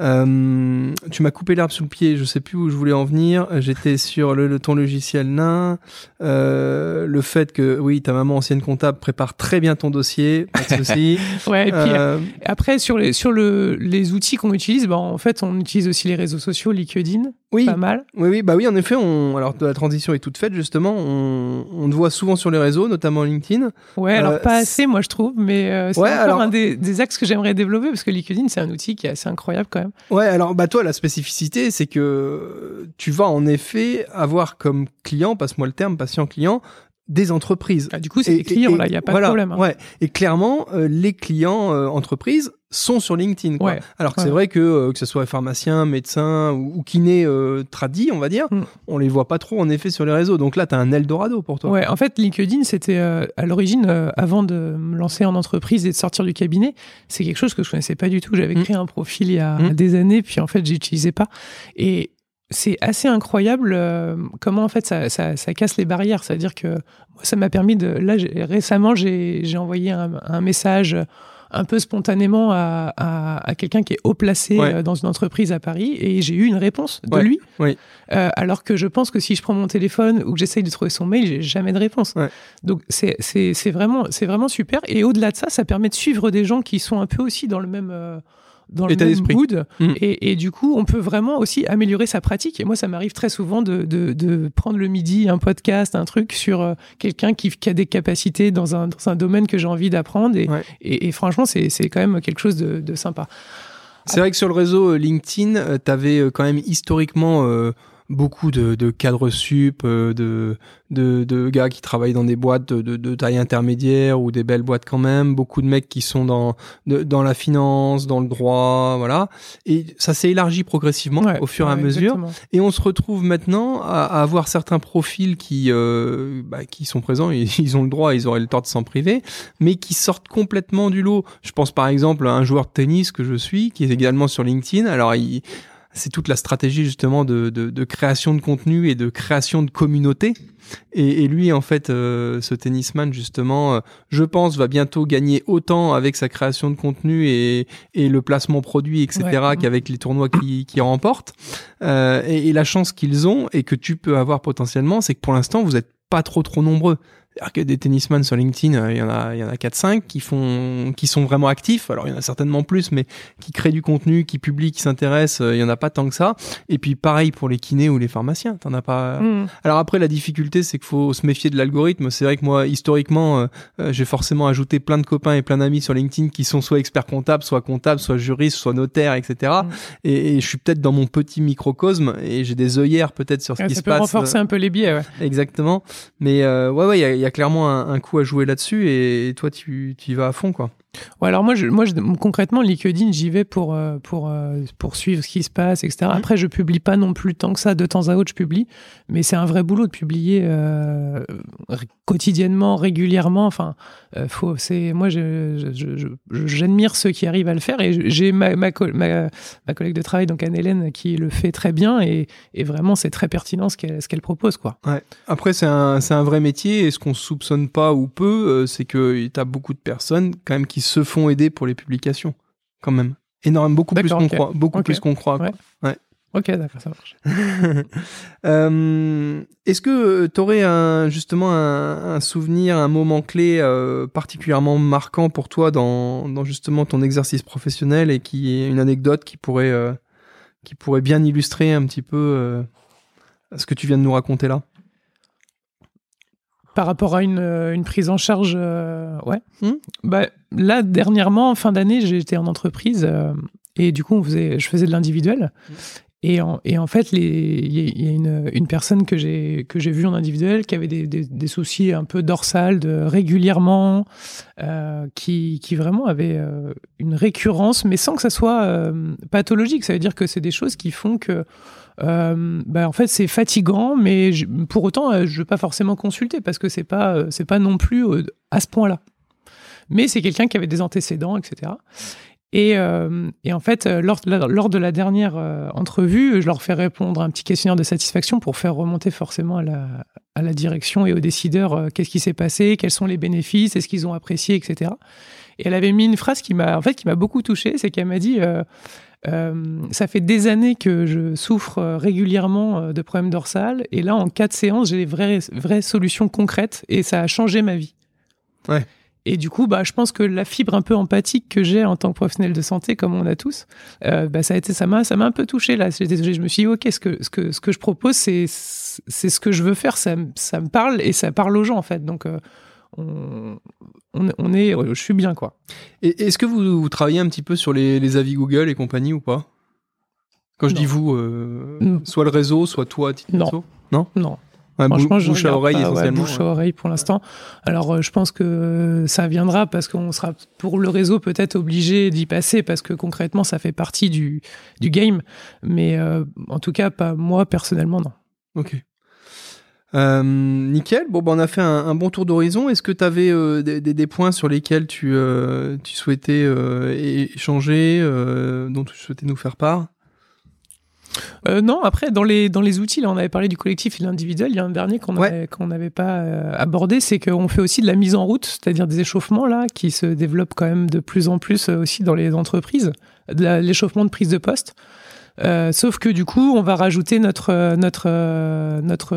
Euh, tu m'as coupé l'herbe sous le pied, je sais plus où je voulais en venir. J'étais sur le, ton logiciel nain, euh, le fait que oui, ta maman ancienne comptable prépare très bien ton dossier, pas de souci. <laughs> ouais. Et puis euh, après sur les sur le les outils qu'on utilise, bah, en fait on utilise aussi les réseaux sociaux, LinkedIn. Oui. Pas mal. Oui, oui, bah oui, en effet, on, alors la transition est toute faite, justement. On, on te voit souvent sur les réseaux, notamment LinkedIn. Ouais, alors pas assez, moi, je trouve mais euh, c'est encore un des, axes que j'aimerais développer parce que LinkedIn, c'est un outil qui est assez incroyable quand même. Ouais, alors bah toi, la spécificité, c'est que tu vas en effet avoir comme client, passe-moi le terme, patient client, des entreprises. Ah, du coup, c'est des clients, là, il n'y a pas de problème. Hein. Ouais. Et clairement, euh, les clients euh, entreprises sont sur LinkedIn. Quoi. Ouais. Alors que Ouais. c'est vrai que, euh, que ce soit pharmacien, médecin ou, ou kiné euh, tradi, on va dire, Mm. on les voit pas trop en effet sur les réseaux. Donc là, tu as un Eldorado pour toi. Ouais, en fait, LinkedIn, c'était à l'origine, avant de me lancer en entreprise et de sortir du cabinet, c'est quelque chose que je connaissais pas du tout. J'avais Mm. créé un profil il y a Mm. des années, puis en fait, j'utilisais pas. Et c'est assez incroyable euh, comment en fait ça, ça, ça casse les barrières. C'est-à-dire que moi, ça m'a permis de. Là, récemment, j'ai j'ai envoyé un, un message un peu spontanément à, à, à quelqu'un qui est haut placé Ouais. euh, dans une entreprise à Paris et j'ai eu une réponse de Ouais, lui. oui. Euh, alors que je pense que si je prends mon téléphone ou que j'essaye de trouver son mail, j'ai jamais de réponse. Ouais. Donc c'est c'est c'est vraiment c'est vraiment super et au-delà de ça, ça permet de suivre des gens qui sont un peu aussi dans le même euh, dans le même d'esprit. mood Mm. et, et du coup on peut vraiment aussi améliorer sa pratique et moi ça m'arrive très souvent de, de, de prendre le midi un podcast un truc sur euh, quelqu'un qui, qui a des capacités dans un, dans un domaine que j'ai envie d'apprendre et, Ouais. et, et franchement c'est c'est quand même quelque chose de, de sympa C'est vrai que sur le réseau euh, LinkedIn, tu avais quand même historiquement euh, beaucoup de, de cadres sup, euh, de, de, de gars qui travaillent dans des boîtes de, de, de taille intermédiaire ou des belles boîtes quand même, beaucoup de mecs qui sont dans, de- dans la finance, dans le droit, voilà. Et ça s'est élargi progressivement Ouais, au fur et à mesure. exactement. Et on se retrouve maintenant à, à avoir certains profils qui, euh, bah, qui sont présents, et ils ont le droit, ils auraient le tort de s'en priver, mais qui sortent complètement du lot. Je pense par exemple à un joueur de tennis que je suis, qui est également sur LinkedIn. Alors, il, c'est toute la stratégie justement de, de, de création de contenu et de création de communauté. Et, et lui, en fait, euh, ce tennisman, justement, euh, je pense, va bientôt gagner autant avec sa création de contenu et, et le placement produit, etc., Ouais. qu'avec les tournois qui, qui remportent. Euh, et, et la chance qu'ils ont et que tu peux avoir potentiellement, c'est que pour l'instant, vous êtes pas trop trop nombreux. Que des tennisman sur LinkedIn, euh, il y en a, il y en a 4-5 qui font, qui sont vraiment actifs. Alors, il y en a certainement plus, mais qui créent du contenu, qui publient, qui s'intéressent, euh, il y en a pas tant que ça. Et puis, pareil pour les kinés ou les pharmaciens. T'en as pas, Mm. alors après, la difficulté, c'est qu'il faut se méfier de l'algorithme. C'est vrai que moi, historiquement, euh, j'ai forcément ajouté plein de copains et plein d'amis sur LinkedIn qui sont soit experts comptables, soit comptables, soit juristes, soit notaires, etc. Mm. Et, et je suis peut-être dans mon petit microcosme et j'ai des œillères peut-être sur ce Ouais, qui ça se peut passe. renforcer un peu les biais ouais. exactement. Mais euh, ouais, ouais, il y a, y a clairement un, coup à jouer là-dessus et, toi, tu, tu y vas à fond, quoi. Ouais, alors moi, je, moi je, concrètement, LinkedIn, j'y vais pour, euh, pour, euh, pour suivre ce qui se passe, etc. Mhm. Après, je publie pas non plus tant que ça, de temps à autre, je publie, mais c'est un vrai boulot de publier euh, quotidiennement, régulièrement. Enfin, faut, c'est, moi, j'admire ceux qui arrivent à le faire et j'ai ma, ma, ma, ma collègue de travail, donc Anne-Hélène, qui le fait très bien et, et vraiment, c'est très pertinent ce qu'elle, ce qu'elle propose, quoi. Après, c'est un, c'est un vrai métier et ce qu'on soupçonne pas ou peu, c'est que tu as beaucoup de personnes quand même qui se font aider pour les publications. Quand même. Énorme, beaucoup plus qu'on croit. Beaucoup plus qu'on croit. Ouais. Ok, d'accord, ça marche. <laughs> Euh, Est-ce que tu aurais un, justement un, un souvenir, un moment clé euh, particulièrement marquant pour toi dans, dans justement ton exercice professionnel et qui est une anecdote qui pourrait, euh, qui pourrait bien illustrer un petit peu euh, ce que tu viens de nous raconter là? Par rapport à une, euh, une prise en charge, euh, ouais. Hmm. Bah, là, dernièrement, en fin d'année, j'étais en entreprise euh, et du coup, on faisait, je faisais de l'individuel. Et en, fait, il y a, une, personne que j'ai vue en individuel qui avait des, soucis un peu dorsales régulièrement, euh, qui, vraiment avait euh, une récurrence, mais sans que ça soit euh, pathologique. Ça veut dire que c'est des choses qui font que bah, en fait, c'est fatigant, mais pour autant, je ne veux pas forcément consulter parce que c'est pas, pas non plus à ce point-là. Mais c'est quelqu'un qui avait des antécédents, etc. Et, euh, et en fait, euh, lors, lors de la dernière euh, entrevue, je leur fais répondre un petit questionnaire de satisfaction pour faire remonter forcément à la, à la direction et aux décideurs euh, qu'est-ce qui s'est passé, quels sont les bénéfices, est-ce qu'ils ont apprécié, etc. Et elle avait mis une phrase qui m'a en fait qui m'a beaucoup touchée, c'est qu'elle m'a dit euh, ça fait des années que je souffre régulièrement de problèmes dorsales et là en quatre séances j'ai des vraies vraies solutions concrètes et ça a changé ma vie. Ouais. Et du coup, bah, je pense que la fibre un peu empathique que j'ai en tant que professionnel de santé, comme on a tous, euh, bah, ça a été, ça m'a, ça m'a un peu touché là. Je me suis dit, ok, ce que, ce que, ce que je propose, c'est, c'est ce que je veux faire. Ça, me- ça me parle et ça parle aux gens en fait. Donc, euh, on, on, est, je suis bien quoi. Et est-ce que vous, vous travaillez un petit peu sur les, les avis Google et compagnie ou pas? Quand je Non. dis vous, euh, soit le réseau, soit toi, à titre Non? perso Non. Franchement, je bouche à regarde oreille pas, ouais, essentiellement. bouche à oreille pour l'instant. Alors, euh, je pense que ça viendra parce qu'on sera pour le réseau peut-être obligé d'y passer parce que concrètement, ça fait partie du du game. Mais euh, en tout cas, pas moi personnellement, non. Ok. Euh, nickel. Bon, bah, on a fait un, un bon tour d'horizon. Est-ce que tu avais des, des, des points sur lesquels tu, euh, tu souhaitais euh, échanger, euh, dont tu souhaitais nous faire part? Euh, non, après, dans les, dans les outils, là, on avait parlé du collectif et de l'individuel. Il y a un dernier qu'on Ouais. avait- qu'on n'avait pas euh, abordé, c'est qu'on fait aussi de la mise en route, c'est-à-dire des échauffements, là, qui se développent quand même de plus en plus euh, aussi dans les entreprises, de l'échauffement de prise de poste. Euh, sauf que du coup, on va rajouter notre, euh, notre, notre,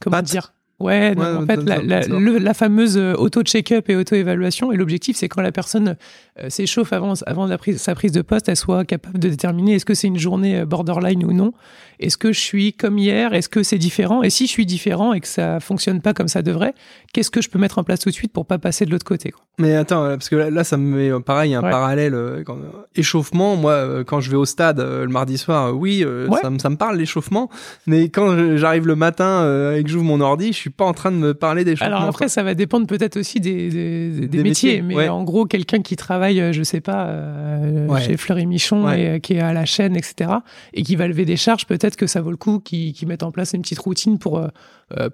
comment Patte. dire? Ouais, Ouais, en fait, la, ça- la, ça. le- la fameuse euh, auto-check-up et auto-évaluation. Et l'objectif, c'est quand la personne euh, s'échauffe avant, avant la prise, sa prise de poste, elle soit capable de déterminer est-ce que c'est une journée euh, borderline ou non. Est-ce que je suis comme hier? Est-ce que c'est différent? Et si je suis différent et que ça fonctionne pas comme ça devrait, qu'est-ce que je peux mettre en place tout de suite pour pas passer de l'autre côté quoi? Mais attends, parce que là, là, ça me met pareil un Ouais. parallèle. quand- euh, échauffement, moi, quand je vais au stade euh, le mardi soir, oui, Ouais. ça, me- ça me parle l'échauffement. Mais quand j'arrive le matin et que j'ouvre mon ordi, je suis pas en train de me parler d'échauffement. Alors après, ça va dépendre peut-être aussi des, des, des- des métiers, métiers, mais ouais. en gros, quelqu'un qui travaille, euh, je sais pas, euh, Ouais. chez Fleury Michon Ouais. et euh, qui est à la chaîne, etc., et qui va lever des charges, peut-être que ça vaut le coup qu'ils mettent en place une petite routine pour euh,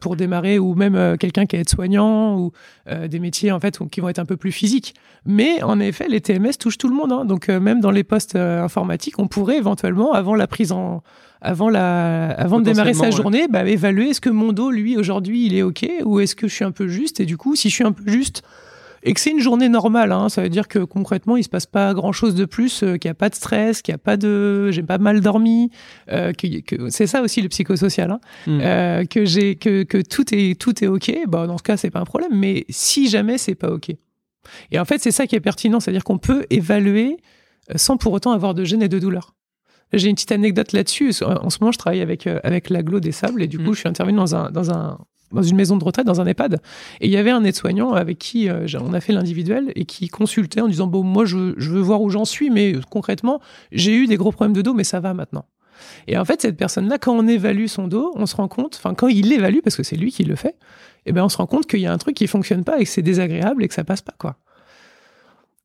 pour démarrer, ou même euh, quelqu'un qui est aide-soignant, ou des métiers en fait qui vont être un peu plus physiques. Mais en effet, les TMS touchent tout le monde, hein. donc même dans les postes informatiques, on pourrait éventuellement, avant la prise en avant la, avant de démarrer sa journée, bah, évaluer est-ce que mon dos, lui, aujourd'hui, il est ok, ou est-ce que je suis un peu juste? Et du coup, si je suis un peu juste et que c'est une journée normale, hein, ça veut dire que concrètement, il se passe pas grand-chose de plus, euh, qu'il n'y a pas de stress, qu'il n'y a pas de, j'ai pas mal dormi, euh, que, que- c'est ça aussi le psychosocial, hein, Hmm. euh, que j'ai, que, que tout est, tout est ok. Bah, dans ce cas, c'est pas un problème. Mais si jamais c'est pas ok. Et en fait, c'est ça qui est pertinent, c'est-à-dire qu'on peut évaluer sans pour autant avoir de gêne et de douleur. J'ai une petite anecdote là-dessus. En ce moment, je travaille avec, euh, avec l'aglo des sables et du coup, Mm. je suis intervenu dans un, dans un, dans une maison de retraite, dans un EHPAD. Et il y avait un aide-soignant avec qui euh, on a fait l'individuel et qui consultait en disant, bon, moi, je, je veux voir où j'en suis, mais euh, concrètement, j'ai eu des gros problèmes de dos, mais ça va maintenant. Et en fait, cette personne-là, quand on évalue son dos, on se rend compte, enfin, quand il l'évalue, parce que c'est lui qui le fait, eh ben, on se rend compte qu'il y a un truc qui fonctionne pas et que c'est désagréable et que ça passe pas, quoi.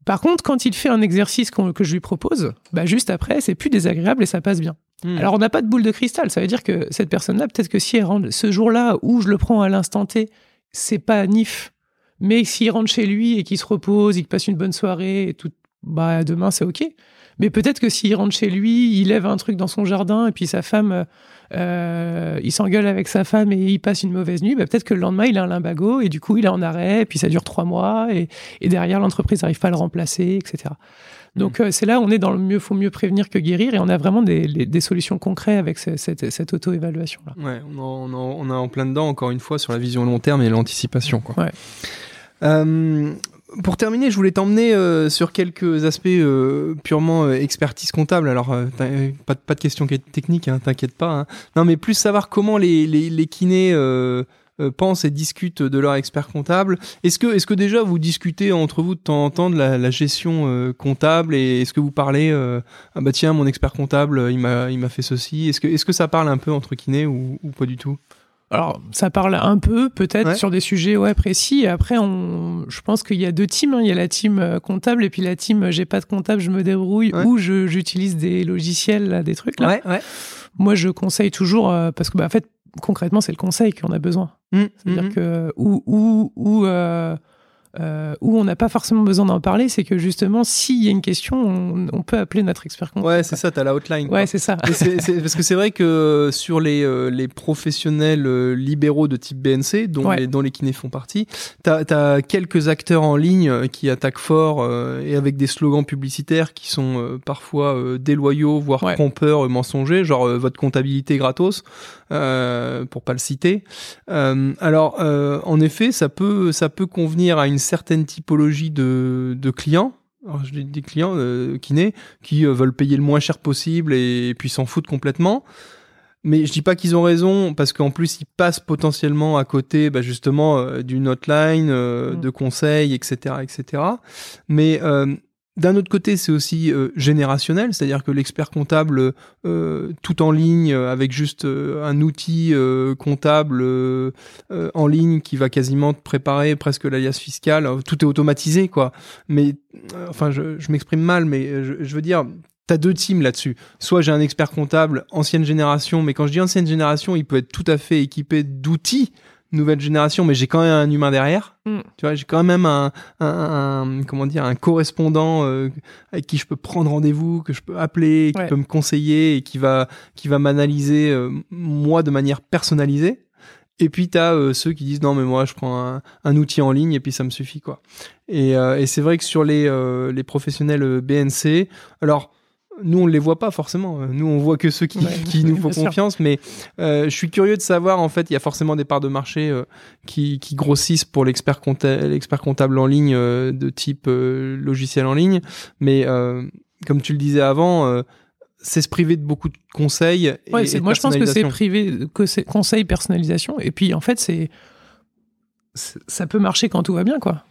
Par contre, quand il fait un exercice que je lui propose, bah juste après, c'est plus désagréable et ça passe bien. Hmm. Alors, on n'a pas de boule de cristal. Ça veut dire que cette personne-là, peut-être que si elle rentre ce jour-là où je le prends à l'instant T, c'est pas nif. Mais s'il rentre chez lui et qu'il se repose, il passe une bonne soirée et tout, bah demain c'est ok. Mais peut-être que s'il rentre chez lui, il lève un truc dans son jardin et puis sa femme, euh, il s'engueule avec sa femme et il passe une mauvaise nuit. Bah, peut-être que le lendemain il a un limbago et du coup il est en arrêt et puis ça dure trois mois et, et derrière l'entreprise n'arrive pas à le remplacer, etc. Donc euh, c'est là où on est dans le mieux, faut mieux prévenir que guérir et on a vraiment des, les- des solutions concrètes avec ce- cette, cette auto-évaluation là. Ouais, on, en- on, en- on est en plein dedans, encore une fois, sur la vision long terme et l'anticipation. quoi. Ouais. Euh, pour terminer, je voulais t'emmener euh, sur quelques aspects euh, purement euh, expertise comptable. Alors, pas, pas de questions techniques, hein, t'inquiète pas. hein. Non, mais plus savoir comment les, kinés pensent et discutent de leur expert comptable. Est-ce que, est que déjà vous discutez entre vous de temps en temps de la, gestion comptable et est-ce que vous parlez ah bah tiens mon expert comptable il m'a fait ceci. Est-ce que est-ce que ça parle un peu entre kinés ou pas du tout? Alors, ça parle un peu, peut-être, Ouais. sur des sujets ouais, précis. Après, on... je pense qu'il y a deux teams. hein. Il y a la team euh, comptable et puis la team euh, j'ai pas de comptable, je me débrouille Ouais. ou j'utilise des logiciels, là, des trucs. Là. ouais. Moi, je conseille toujours, euh, parce que, bah, en fait, concrètement, c'est le conseil qu'on a besoin. Mmh, C'est-à-dire mmh. que où, où, euh, euh, où on n'a pas forcément besoin d'en parler, c'est que justement, s'il y a une question, on, on peut appeler notre expert comptable. Ouais, c'est ça, t'as la hotline. quoi. Ouais, c'est ça. Parce que c'est vrai que euh, sur les, euh, les professionnels euh, libéraux de type BNC, dont, Ouais. les, dont les kinés font partie, t'as as quelques acteurs en ligne euh, qui attaquent fort euh, et avec des slogans publicitaires qui sont euh, parfois euh, déloyaux, voire Ouais. trompeurs, mensongers, genre euh, votre comptabilité gratos, euh, pour pas le citer. Euh, alors, euh, en effet, ça peut, ça peut convenir à une certaine typologie de, de clients. Alors, des clients euh, kinés qui euh, veulent payer le moins cher possible et, puis s'en foutent complètement. Mais je dis pas qu'ils ont raison parce qu'en plus ils passent potentiellement à côté, bah, justement, euh, d'une hotline, euh, Mm. de conseils, etc., etc. Mais euh, d'un autre côté, c'est aussi euh, générationnel, c'est-à-dire que l'expert comptable, euh, tout en ligne, euh, avec juste un outil comptable en ligne qui va quasiment te préparer presque l'alias fiscal, tout est automatisé, quoi. Mais, enfin, je, m'exprime mal, mais je, je veux dire, T'as deux teams là-dessus. Soit j'ai un expert comptable ancienne génération, mais quand je dis ancienne génération, il peut être tout à fait équipé d'outils nouvelle génération, mais j'ai quand même un humain derrière. Mm. Tu vois, j'ai quand même un, un, comment dire, un correspondant euh, avec qui je peux prendre rendez-vous, que je peux appeler, qui peut me conseiller et qui va, qui va m'analyser euh, moi de manière personnalisée. Et puis tu as euh, ceux qui disent non mais moi je prends un, un, outil en ligne et puis ça me suffit quoi. Et, et c'est vrai que sur les, les professionnels BNC, alors nous on ne les voit pas forcément. Nous on voit que ceux qui, qui nous <laughs> font confiance. Mais euh, je suis curieux de savoir en fait, il y a forcément des parts de marché euh, qui, qui, grossissent pour l'expert comptable, l'expert comptable en ligne euh, de type logiciel en ligne. Mais comme tu le disais avant. c'est se priver de beaucoup de conseils. moi, je pense que c'est privé, que c'est conseil, personnalisation. Et puis, en fait, c'est ça peut marcher quand tout va bien, quoi.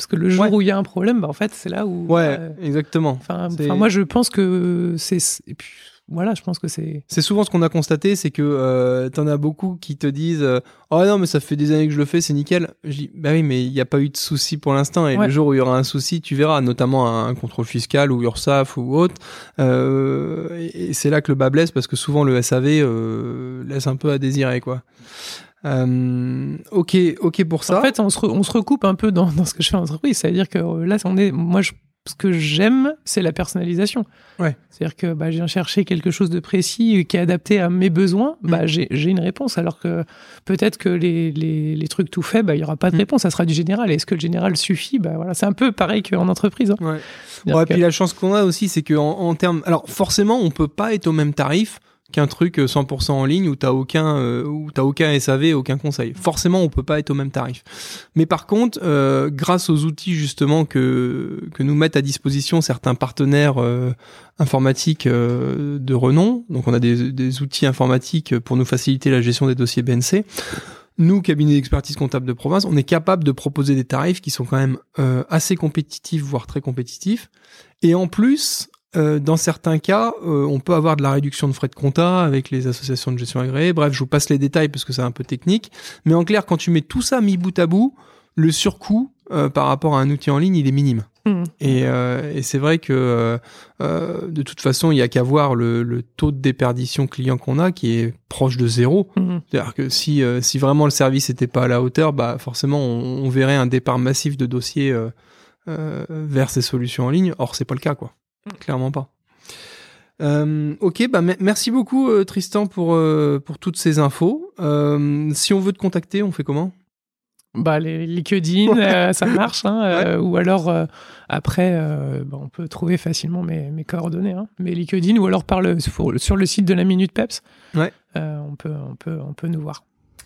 Parce que le jour où il y a un problème, bah, en fait, c'est là où. Ouais, exactement. Enfin, moi, je pense que c'est. Et puis, voilà, je pense que c'est. C'est souvent ce qu'on a constaté, c'est que euh, t'en as beaucoup qui te disent euh, Oh non, mais ça fait des années que je le fais, c'est nickel. Je dis Bah oui, mais il n'y a pas eu de souci pour l'instant, et le jour où il y aura un souci, tu verras, notamment un, contrôle fiscal ou URSAF ou autre. Euh, et, c'est là que le bas blesse, parce que souvent le SAV euh, laisse un peu à désirer, quoi. Euh, ok, ok pour ça. En fait, on se, on se recoupe un peu dans, dans, ce que je fais en entreprise. C'est-à-dire que euh, là, on est, moi, je, ce que j'aime, c'est la personnalisation. Ouais. C'est-à-dire que bah, je viens chercher quelque chose de précis qui est adapté à mes besoins. Bah, mm. j'ai une réponse. Alors que peut-être que les, les, les, trucs tout faits, bah, il n'y aura pas de mm. réponse. Ça sera du général. Est-ce que le général suffit? Bah, voilà, C'est un peu pareil qu'en entreprise. Hein. Ouais. ouais puis la chance qu'on a aussi, c'est qu'en en termes. Alors, forcément, on peut pas être au même tarif qu'un truc 100% en ligne où t'as aucun euh, où t'as aucun SAV, aucun conseil. Forcément, on peut pas être au même tarif. Mais par contre, euh, grâce aux outils justement que que nous mettent à disposition certains partenaires euh, informatiques de renom, donc on a des, des outils informatiques pour nous faciliter la gestion des dossiers BNC. Nous, cabinet d'expertise comptable de province, on est capable de proposer des tarifs qui sont quand même assez compétitifs, voire très compétitifs. Et en plus, euh, dans certains cas, euh, on peut avoir de la réduction de frais de compta avec les associations de gestion agréées. Bref, je vous passe les détails parce que c'est un peu technique. Mais en clair, quand tu mets tout ça mis bout à bout, le surcoût euh, par rapport à un outil en ligne, il est minime. Mmh. Et, et c'est vrai que de toute façon, il y a qu'à voir le, le, taux de déperdition client qu'on a qui est proche de zéro. Mmh. C'est-à-dire que si, si vraiment le service n'était pas à la hauteur, bah forcément, on, on verrait un départ massif de dossiers vers ces solutions en ligne. Or, c'est pas le cas, quoi. Mm. Clairement pas. Euh, ok, bah merci beaucoup euh, Tristan pour, euh, pour toutes ces infos. si on veut te contacter, on fait comment? Bah, les LinkedIn, ça marche. Hein, ou alors, après, bah, on peut trouver facilement mes, mes coordonnées. Hein, mes LinkedIn, ou alors par le, sur le site de la Minute Peps. Ouais. on, peut, on, peut, on peut nous voir.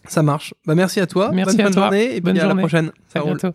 Ça marche. Bah, merci à toi. Merci bonne, à bonne journée et bonne à la prochaine. À bientôt.